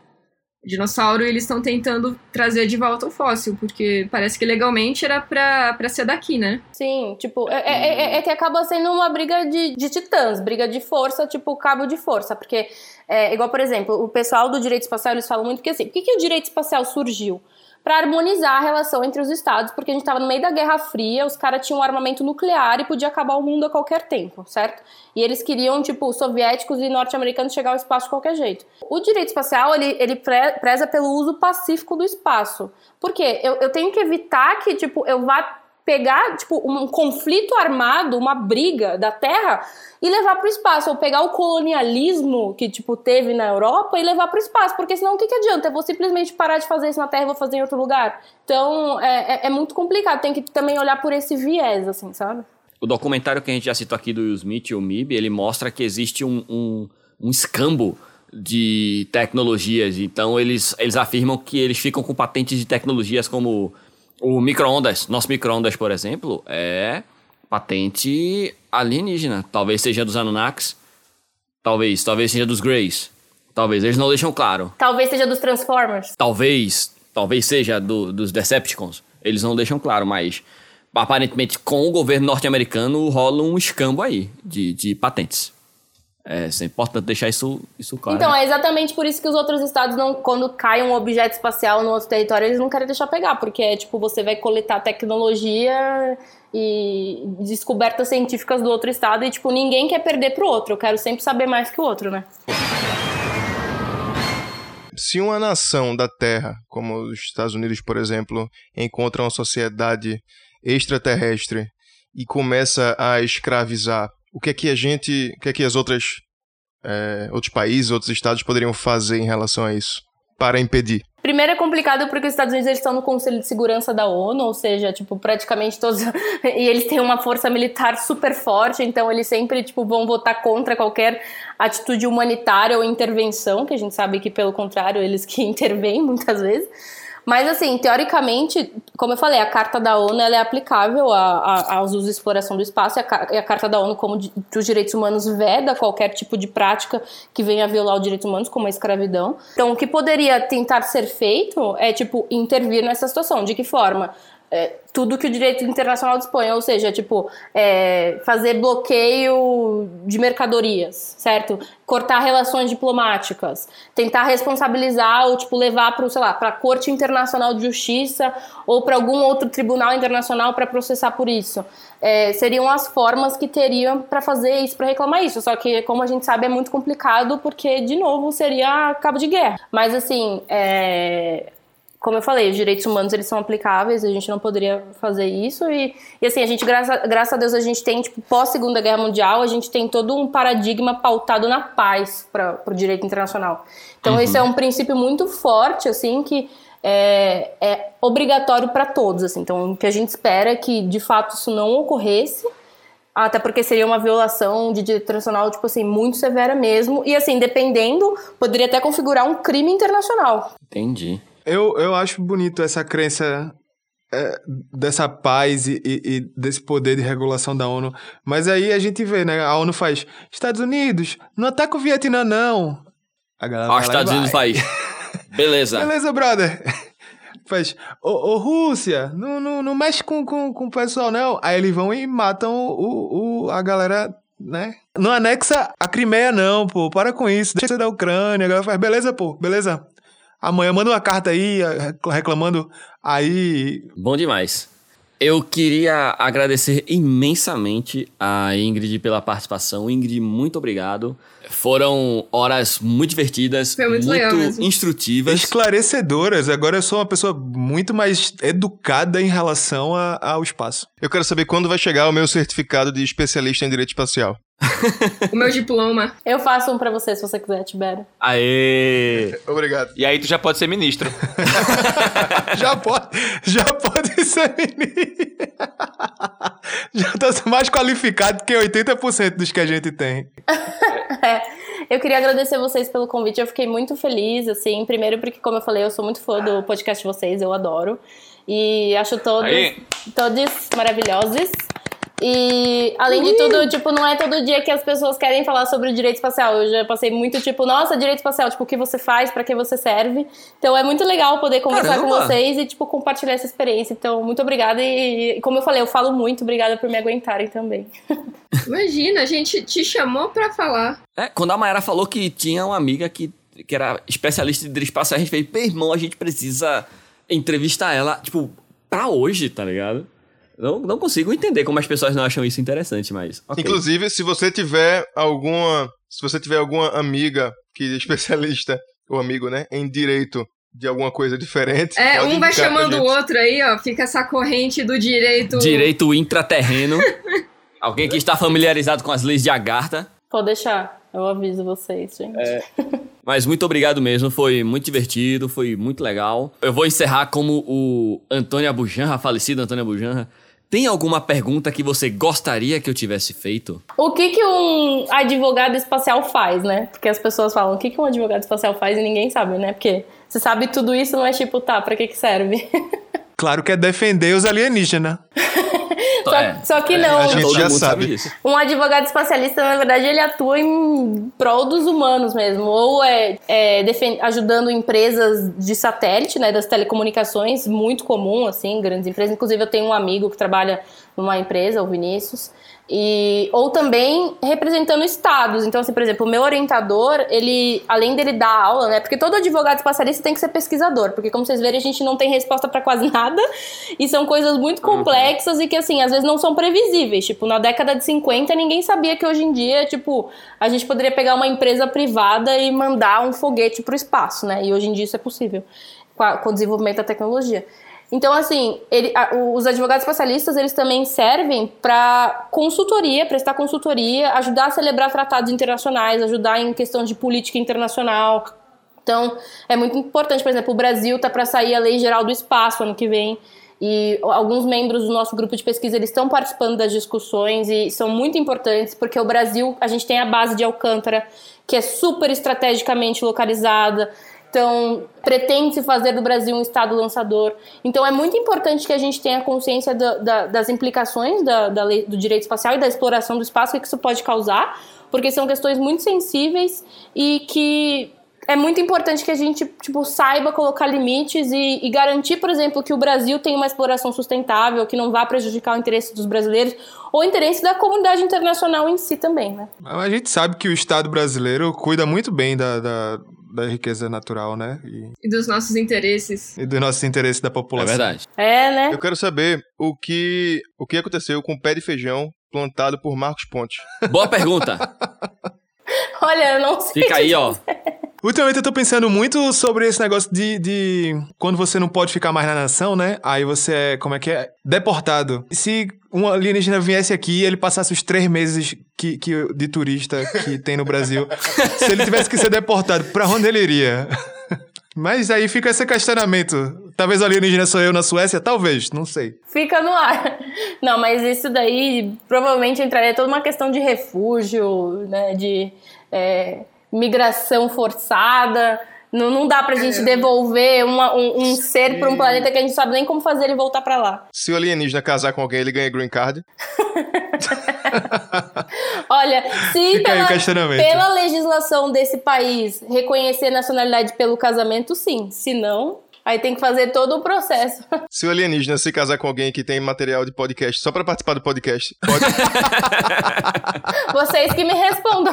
dinossauro e eles estão tentando trazer de volta o fóssil, porque parece que legalmente era pra, pra ser daqui, né? Sim, tipo, é, é- é- é que acaba sendo uma briga de, de titãs, briga de força, tipo cabo de força, porque, é, igual, por exemplo, o pessoal do direito espacial, eles falam muito que assim, por que, que o direito espacial surgiu? Pra harmonizar a relação entre os estados, porque a gente tava no meio da Guerra Fria, os caras tinham um armamento nuclear e podia acabar o mundo a qualquer tempo, certo? E eles queriam, tipo, soviéticos e norte-americanos chegar ao espaço de qualquer jeito. O direito espacial, ele, ele pre- preza pelo uso pacífico do espaço. Por quê? Eu, eu tenho que evitar que, tipo, eu vá pegar, tipo, um conflito armado, uma briga da Terra e levar para o espaço, ou pegar o colonialismo que, tipo, teve na Europa e levar para o espaço, porque senão o que, que adianta? Eu vou simplesmente parar de fazer isso na Terra e vou fazer em outro lugar. Então, é, é- é muito complicado, tem que também olhar por esse viés, assim, sabe? O documentário que a gente já citou aqui do Will Smith, o MIB, ele mostra que existe um, um, um escambo de tecnologias. Então, eles, eles afirmam que eles ficam com patentes de tecnologias como o micro-ondas. Nosso micro-ondas, por exemplo, é patente alienígena. Talvez seja dos Anunnakis. Talvez. Talvez seja dos Greys. Talvez. Eles não deixam claro. Talvez seja dos Transformers. Talvez. Talvez seja do- dos Decepticons. Eles não deixam claro, mas aparentemente com o governo norte-americano rola um escambo aí de, de patentes. É, isso é importante deixar isso, isso claro. Então, é exatamente por isso que os outros estados, não, quando cai um objeto espacial no outro território, eles não querem deixar pegar, porque é tipo, você vai coletar tecnologia e descobertas científicas do outro estado e, tipo, ninguém quer perder pro outro. Eu quero sempre saber mais que o outro, né? Se uma nação da Terra, como os Estados Unidos, por exemplo, encontra uma sociedade extraterrestre e começa a escravizar, o que é que a gente, o que é que as outras eh, outros países, outros estados poderiam fazer em relação a isso para impedir? Primeiro é complicado porque os Estados Unidos eles estão no Conselho de Segurança da ONU, ou seja, tipo, praticamente todos e eles têm uma força militar super forte, então eles sempre tipo vão votar contra qualquer atitude humanitária ou intervenção, que a gente sabe que pelo contrário, eles que intervêm muitas vezes. Mas assim, teoricamente, como eu falei, a Carta da ONU é aplicável aos usos de exploração do espaço e a, e a Carta da ONU, como de, dos direitos humanos, veda qualquer tipo de prática que venha a violar os direitos humanos, como a escravidão. Então, o que poderia tentar ser feito é, tipo, intervir nessa situação. De que forma? É, tudo que o direito internacional dispõe, ou seja, tipo, é, fazer bloqueio de mercadorias, certo? Cortar relações diplomáticas, tentar responsabilizar ou tipo levar para, sei lá, para a Corte Internacional de Justiça ou para algum outro tribunal internacional para processar por isso. É, seriam as formas que teriam para fazer isso, para reclamar isso. Só que, como a gente sabe, é muito complicado porque, de novo, seria cabo de guerra. Mas assim, é, como eu falei, os direitos humanos eles são aplicáveis, a gente não poderia fazer isso e, e assim, a gente, graça, graças a Deus, a gente tem, tipo, pós Segunda Guerra Mundial, a gente tem todo um paradigma pautado na paz para o direito internacional. Então, esse é um princípio muito forte, assim, que é, é obrigatório para todos, assim. Então, o que a gente espera é que, de fato, isso não ocorresse, até porque seria uma violação de direito internacional, tipo assim, muito severa mesmo. E assim, dependendo, poderia até configurar um crime internacional. Entendi. Eu, eu acho bonito essa crença é, dessa paz e, e- desse poder de regulação da ONU. Mas aí a gente vê, né? A ONU faz Estados Unidos, não ataca o Vietnã, não. A galera e Estados Unidos vai. faz. Beleza. Beleza, brother. Faz, ô, ô Rússia, não, não, não mexe com, com, com o pessoal, não. Aí eles vão e matam o, o, a galera, né? Não anexa a Crimeia, não, pô. Para com isso. Deixa da Ucrânia. A galera faz, beleza, pô, beleza. Amanhã manda uma carta aí, reclamando. Aí. Bom demais. Eu queria agradecer imensamente a Ingrid pela participação. Ingrid, muito obrigado. Foram horas muito divertidas, Foi muito legal mesmo. instrutivas. Esclarecedoras. Agora eu sou uma pessoa muito mais educada em relação a- ao espaço. Eu quero saber quando vai chegar o meu certificado de especialista em direito espacial. O meu diploma. Eu faço um pra você se você quiser, Tibério. Aê! Obrigado. E aí tu já pode ser ministro. Já pode, já pode ser menino. Já tá mais qualificado que 80% dos que a gente tem. É, eu queria agradecer vocês pelo convite. Eu fiquei muito feliz, assim. Primeiro porque, como eu falei, eu sou muito fã do podcast de vocês, eu adoro. E acho todos, Aí. todos maravilhosos. E, além de tudo, tipo, não é todo dia que as pessoas querem falar sobre o direito espacial. Eu já passei muito, tipo, nossa, direito espacial, tipo, o que você faz, pra que você serve. Então é muito legal poder conversar com Caramba! vocês e, tipo, compartilhar essa experiência. Então, muito obrigada. E, como eu falei, eu falo muito, obrigada por me aguentarem também. Imagina, a gente te chamou pra falar. É, quando a Mayara falou que tinha uma amiga que, que era especialista em direito espacial, a gente fez, meu irmão, a gente precisa entrevistar ela, tipo, pra hoje, tá ligado? Não, não consigo entender como as pessoas não acham isso interessante, mas. ok. Inclusive, se você tiver alguma. Se você tiver alguma amiga que é especialista, ou amigo, né, em direito de alguma coisa diferente. É, um vai chamando o outro aí, ó. Fica essa corrente do direito. Direito intraterreno. Alguém que está familiarizado com as leis de Agartha. Pode deixar, eu aviso vocês, gente. Mas muito obrigado mesmo, foi muito divertido, foi muito legal. Eu vou encerrar como o Antônio Abujanra, falecido Antônio Abujanra. Tem alguma pergunta que você gostaria que eu tivesse feito? O que, que um advogado espacial faz, né? Porque as pessoas falam, o que, que um advogado espacial faz e ninguém sabe, né? Porque você sabe tudo isso, não é tipo, tá, pra que que serve? Claro que é defender os alienígenas. Só, É, só que é, não. a gente todo já mundo sabe. disso. Um advogado espacialista, na verdade, ele atua em prol dos humanos mesmo. Ou é, é ajudando empresas de satélite, né? Das telecomunicações, muito comum, assim, grandes empresas. Inclusive, eu tenho um amigo que trabalha numa empresa, o Vinícius. E, ou também representando estados. Então, assim, por exemplo, o meu orientador, ele, além dele dar aula, né? Porque todo advogado espacialista tem que ser pesquisador, porque como vocês verem, a gente não tem resposta pra quase nada, e são coisas muito complexas e que, assim, às vezes não são previsíveis. Tipo, na década de 50, ninguém sabia que hoje em dia, tipo, a gente poderia pegar uma empresa privada e mandar um foguete pro espaço, né? E hoje em dia isso é possível com o desenvolvimento da tecnologia. Então, assim, ele- a- os advogados especialistas, eles também servem para consultoria, prestar consultoria, ajudar a celebrar tratados internacionais, ajudar em questão de política internacional. Então, é muito importante, por exemplo, o Brasil tá para sair a Lei Geral do Espaço ano que vem. E alguns membros do nosso grupo de pesquisa eles estão participando das discussões e são muito importantes porque o Brasil, a gente tem a base de Alcântara, que é super estrategicamente localizada. Então, pretende-se fazer do Brasil um Estado lançador. Então, é muito importante que a gente tenha consciência da- da- das implicações da, da lei, do direito espacial e da exploração do espaço, que isso pode causar, porque são questões muito sensíveis e que é muito importante que a gente tipo, saiba colocar limites e, e garantir, por exemplo, que o Brasil tenha uma exploração sustentável, que não vá prejudicar o interesse dos brasileiros ou o interesse da comunidade internacional em si também, né? A gente sabe que o Estado brasileiro cuida muito bem da, da, da riqueza natural, né? E, E dos nossos interesses. e dos nossos interesses da É população. verdade. É, né? Eu quero saber o que, o que aconteceu com o pé de feijão plantado por Marcos Ponte. Boa pergunta. Olha, eu não sei. Fica aí, ó. Ultimamente eu tô pensando muito sobre esse negócio de, de quando você não pode ficar mais na nação, né? Aí você é, como é que é? Deportado. Se um alienígena viesse aqui e ele passasse os três meses que, que, de turista que tem no Brasil, se ele tivesse que ser deportado, pra onde ele iria? Mas aí fica esse questionamento. Talvez o alienígena sou eu na Suécia? Talvez, não sei. Fica no ar. Não, mas isso daí provavelmente entraria toda uma questão de refúgio, né? De é, migração forçada. Não, não dá pra gente devolver uma- um, um ser pra um planeta que a gente não sabe nem como fazer ele voltar pra lá. Se o alienígena casar com alguém, ele ganha green card. Olha, se pela, pela legislação desse país reconhecer nacionalidade pelo casamento, sim. Se não, aí tem que fazer todo o processo. Se o alienígena se casar com alguém que tem material de podcast só pra participar do podcast, pode. Vocês que me respondam.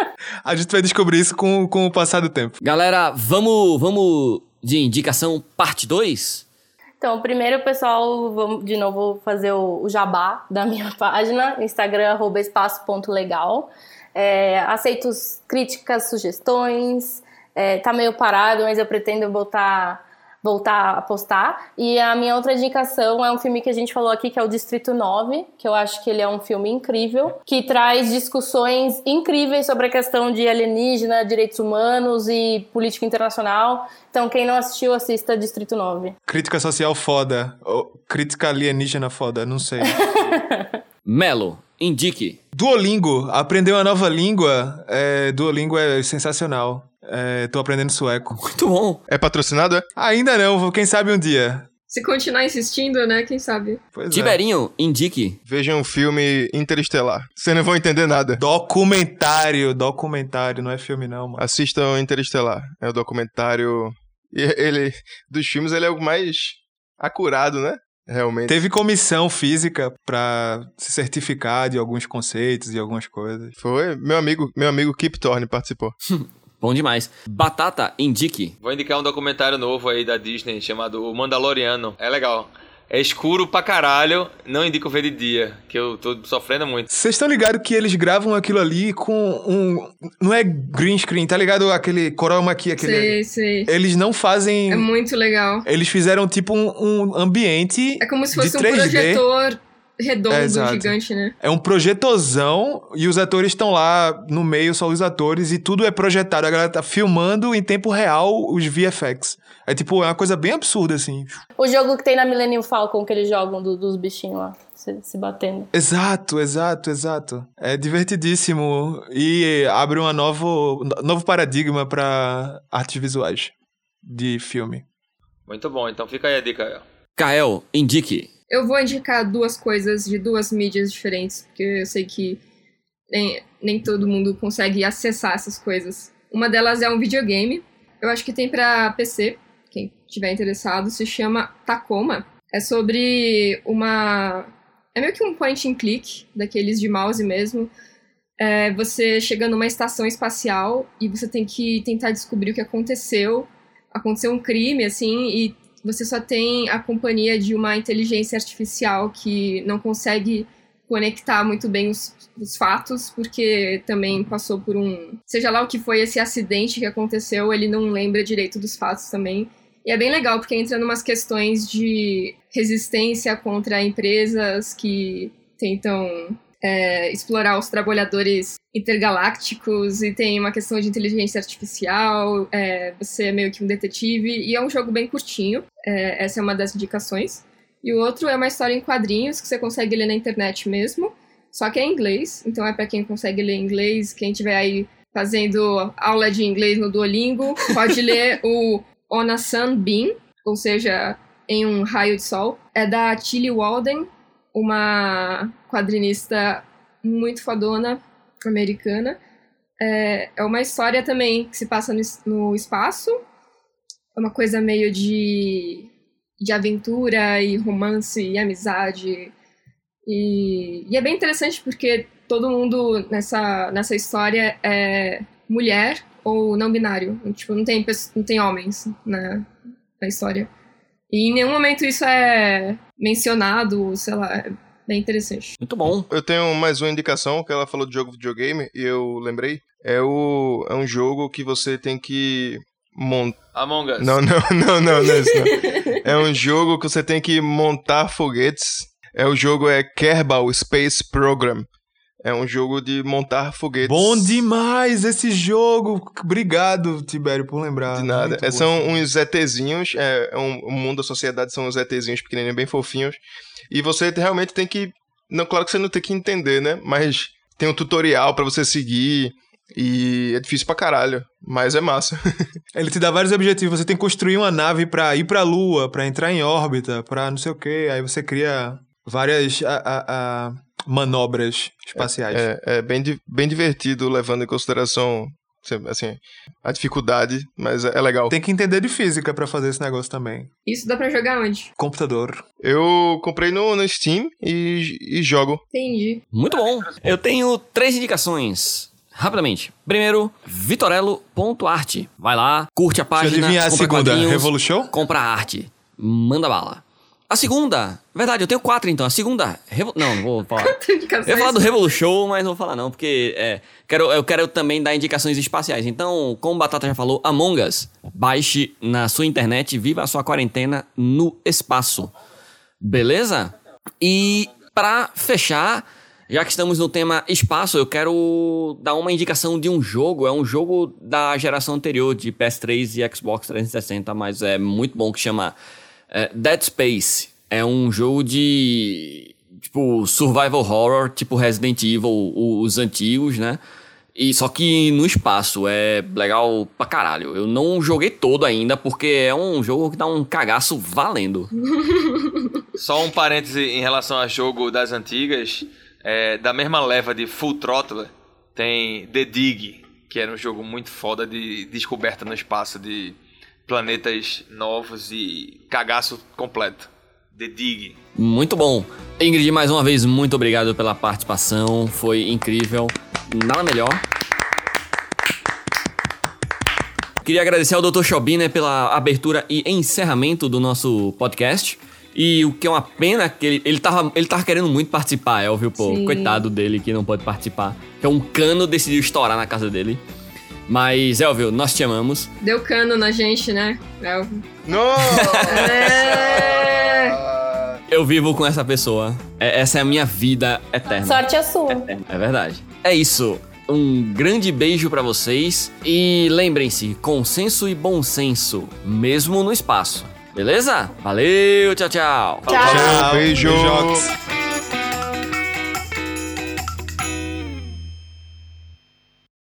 A gente vai descobrir isso com, com o passar do tempo. Galera, vamos, vamos de indicação parte 2? Então, primeiro, pessoal, vamos de novo fazer o, o jabá da minha página, Instagram, arroba espaço.legal. É, aceito críticas, sugestões. É, tá meio parado, mas eu pretendo voltar voltar a postar. E a minha outra indicação é um filme que a gente falou aqui, que é o Distrito 9, que eu acho que ele é um filme incrível, que traz discussões incríveis sobre a questão de alienígena, direitos humanos e política internacional. Então, quem não assistiu, assista Distrito 9. Crítica social foda. Ou crítica alienígena foda, não sei. Melo, indique. Duolingo. Aprender uma nova língua. É, Duolingo é sensacional. É, tô aprendendo sueco. Muito bom. É patrocinado, é? Ainda não, quem sabe um dia. Se continuar insistindo, né? Quem sabe? Pois é. Tiberinho, indique. Vejam um filme Interestelar. Vocês não vão entender nada. Documentário, documentário, não é filme não, mano. Assistam Interestelar. É o documentário. E ele. Dos filmes, ele é o mais acurado, né? Realmente. Teve comissão física pra se certificar de alguns conceitos e algumas coisas. Foi. Meu amigo, meu amigo Kip Thorne participou. Bom demais. Batata, indique. Vou indicar um documentário novo aí da Disney chamado O Mandaloriano. É legal. É escuro pra caralho, não indico ver de dia, que eu tô sofrendo muito. Vocês estão ligados que eles gravam aquilo ali com um. Não é green screen, tá ligado? Aquele chroma aqui, aquele. Sei, sei. Eles não fazem. É muito legal. Eles fizeram tipo um, um ambiente. É como se de fosse um 3D. projetor redondo, É, gigante, né? É um projetorzão e os atores estão lá no meio, só os atores, e tudo é projetado. A galera tá filmando em tempo real os VFX. É tipo, é uma coisa bem absurda, assim. O jogo que tem na Millennium Falcon, que eles jogam do- dos bichinhos lá, se, se batendo. Exato, exato, exato. É divertidíssimo e abre uma novo, novo paradigma para artes visuais de filme. Muito bom, então fica aí a dica. Kael, indique. Eu vou indicar duas coisas de duas mídias diferentes, porque eu sei que nem, nem todo mundo consegue acessar essas coisas. Uma delas é um videogame. Eu acho que tem pra PC, quem tiver interessado, se chama Tacoma. É sobre uma. É meio que um point and click, daqueles de mouse mesmo. É, você chega numa estação espacial e você tem que tentar descobrir o que aconteceu. Aconteceu um crime, assim, e você só tem a companhia de uma inteligência artificial que não consegue conectar muito bem os, os fatos, porque também passou por um. Seja lá o que foi esse acidente que aconteceu, ele não lembra direito dos fatos também. E é bem legal, porque entra numas questões de resistência contra empresas que tentam é, explorar os trabalhadores intergalácticos e tem uma questão de inteligência artificial. é, você é meio que um detetive e é um jogo bem curtinho. é, essa é uma das indicações. E o outro é uma história em quadrinhos que você consegue ler na internet mesmo, só que é em inglês. Então é para quem consegue ler inglês, quem tiver aí fazendo aula de inglês no Duolingo, pode ler o On a Sunbeam, ou seja, em um raio de sol. É da Tilly Walden, uma quadrinista muito fodona, americana. É, é uma história também que se passa no, no espaço. É uma coisa meio de, de aventura e romance e amizade. E, e é bem interessante porque todo mundo nessa, nessa história é mulher ou não binário. Tipo, não tem, não tem homens na, na história. E em nenhum momento isso é mencionado, sei lá, é bem interessante. Muito bom. Eu tenho mais uma indicação que ela falou de jogo videogame e eu lembrei. É, o, é um jogo que você tem que montar. Among Us. Não, não, não, não, não é isso não. É um jogo que você tem que montar foguetes. É o jogo é Kerbal Space Program. É um jogo de montar foguetes. Bom demais esse jogo! Obrigado, Tibério, por lembrar. De nada. É, são uns ETzinhos, é, é um, o mundo da sociedade são uns ETzinhos pequenininhos, bem fofinhos. E você realmente tem que. Não, claro que você não tem que entender, né? Mas tem um tutorial pra você seguir. E é difícil pra caralho. Mas é massa. Ele te dá vários objetivos. Você tem que construir uma nave pra ir pra Lua, pra entrar em órbita, pra não sei o quê. Aí você cria várias a- a- a manobras espaciais. É, é bem, di- bem divertido, levando em consideração assim, a dificuldade, mas é, é legal. Tem que entender de física pra fazer esse negócio também. Isso dá pra jogar onde? Computador. Eu comprei no, no Steam e, e jogo. Entendi. Muito bom. Eu tenho três indicações. Rapidamente. Primeiro, vitorello.art. Vai lá, curte a Deixa eu página, adivinhar a compra segunda. Revolution? compra arte. Manda bala. A segunda, verdade, eu tenho quatro então. A segunda, Revo- não, não vou falar. Eu ia falar do Revolution, mas não vou falar não, porque é, quero, eu quero também dar indicações espaciais. Então, como o Batata já falou, Among Us, baixe na sua internet, viva a sua quarentena no espaço. Beleza? E pra fechar, já que estamos no tema espaço, eu quero dar uma indicação de um jogo. É um jogo da geração anterior de PS3 e Xbox 360, mas é muito bom que chama é, Dead Space. É um jogo de tipo survival horror, tipo Resident Evil, os antigos, né? E só que no espaço é legal pra caralho. Eu não joguei todo ainda porque é um jogo que dá um cagaço valendo. Só um parêntese em relação a jogo das antigas. é, da mesma leva de Full Throttle, tem The Dig, que era um jogo muito foda de descoberta no espaço de planetas novos e cagaço completo. The Dig. Muito bom. Ingrid, mais uma vez, muito obrigado pela participação. Foi incrível. Nada melhor. Queria agradecer ao Dr. Chobin né, pela abertura e encerramento do nosso podcast. E o que é uma pena que ele, ele, tava, ele tava querendo muito participar, Elvio, pô. Sim. Coitado dele que não pode participar. Que é um cano decidiu estourar na casa dele. Mas, Elvio, nós te amamos. Deu cano na gente, né? É, Nossa! É. Eu vivo com essa pessoa. É- essa é a minha vida eterna. Sorte é sua. É verdade. É isso. Um grande beijo pra vocês e lembrem-se, consenso e bom senso, mesmo no espaço. Beleza? Valeu, tchau, tchau. Tchau. Beijo! Beijox.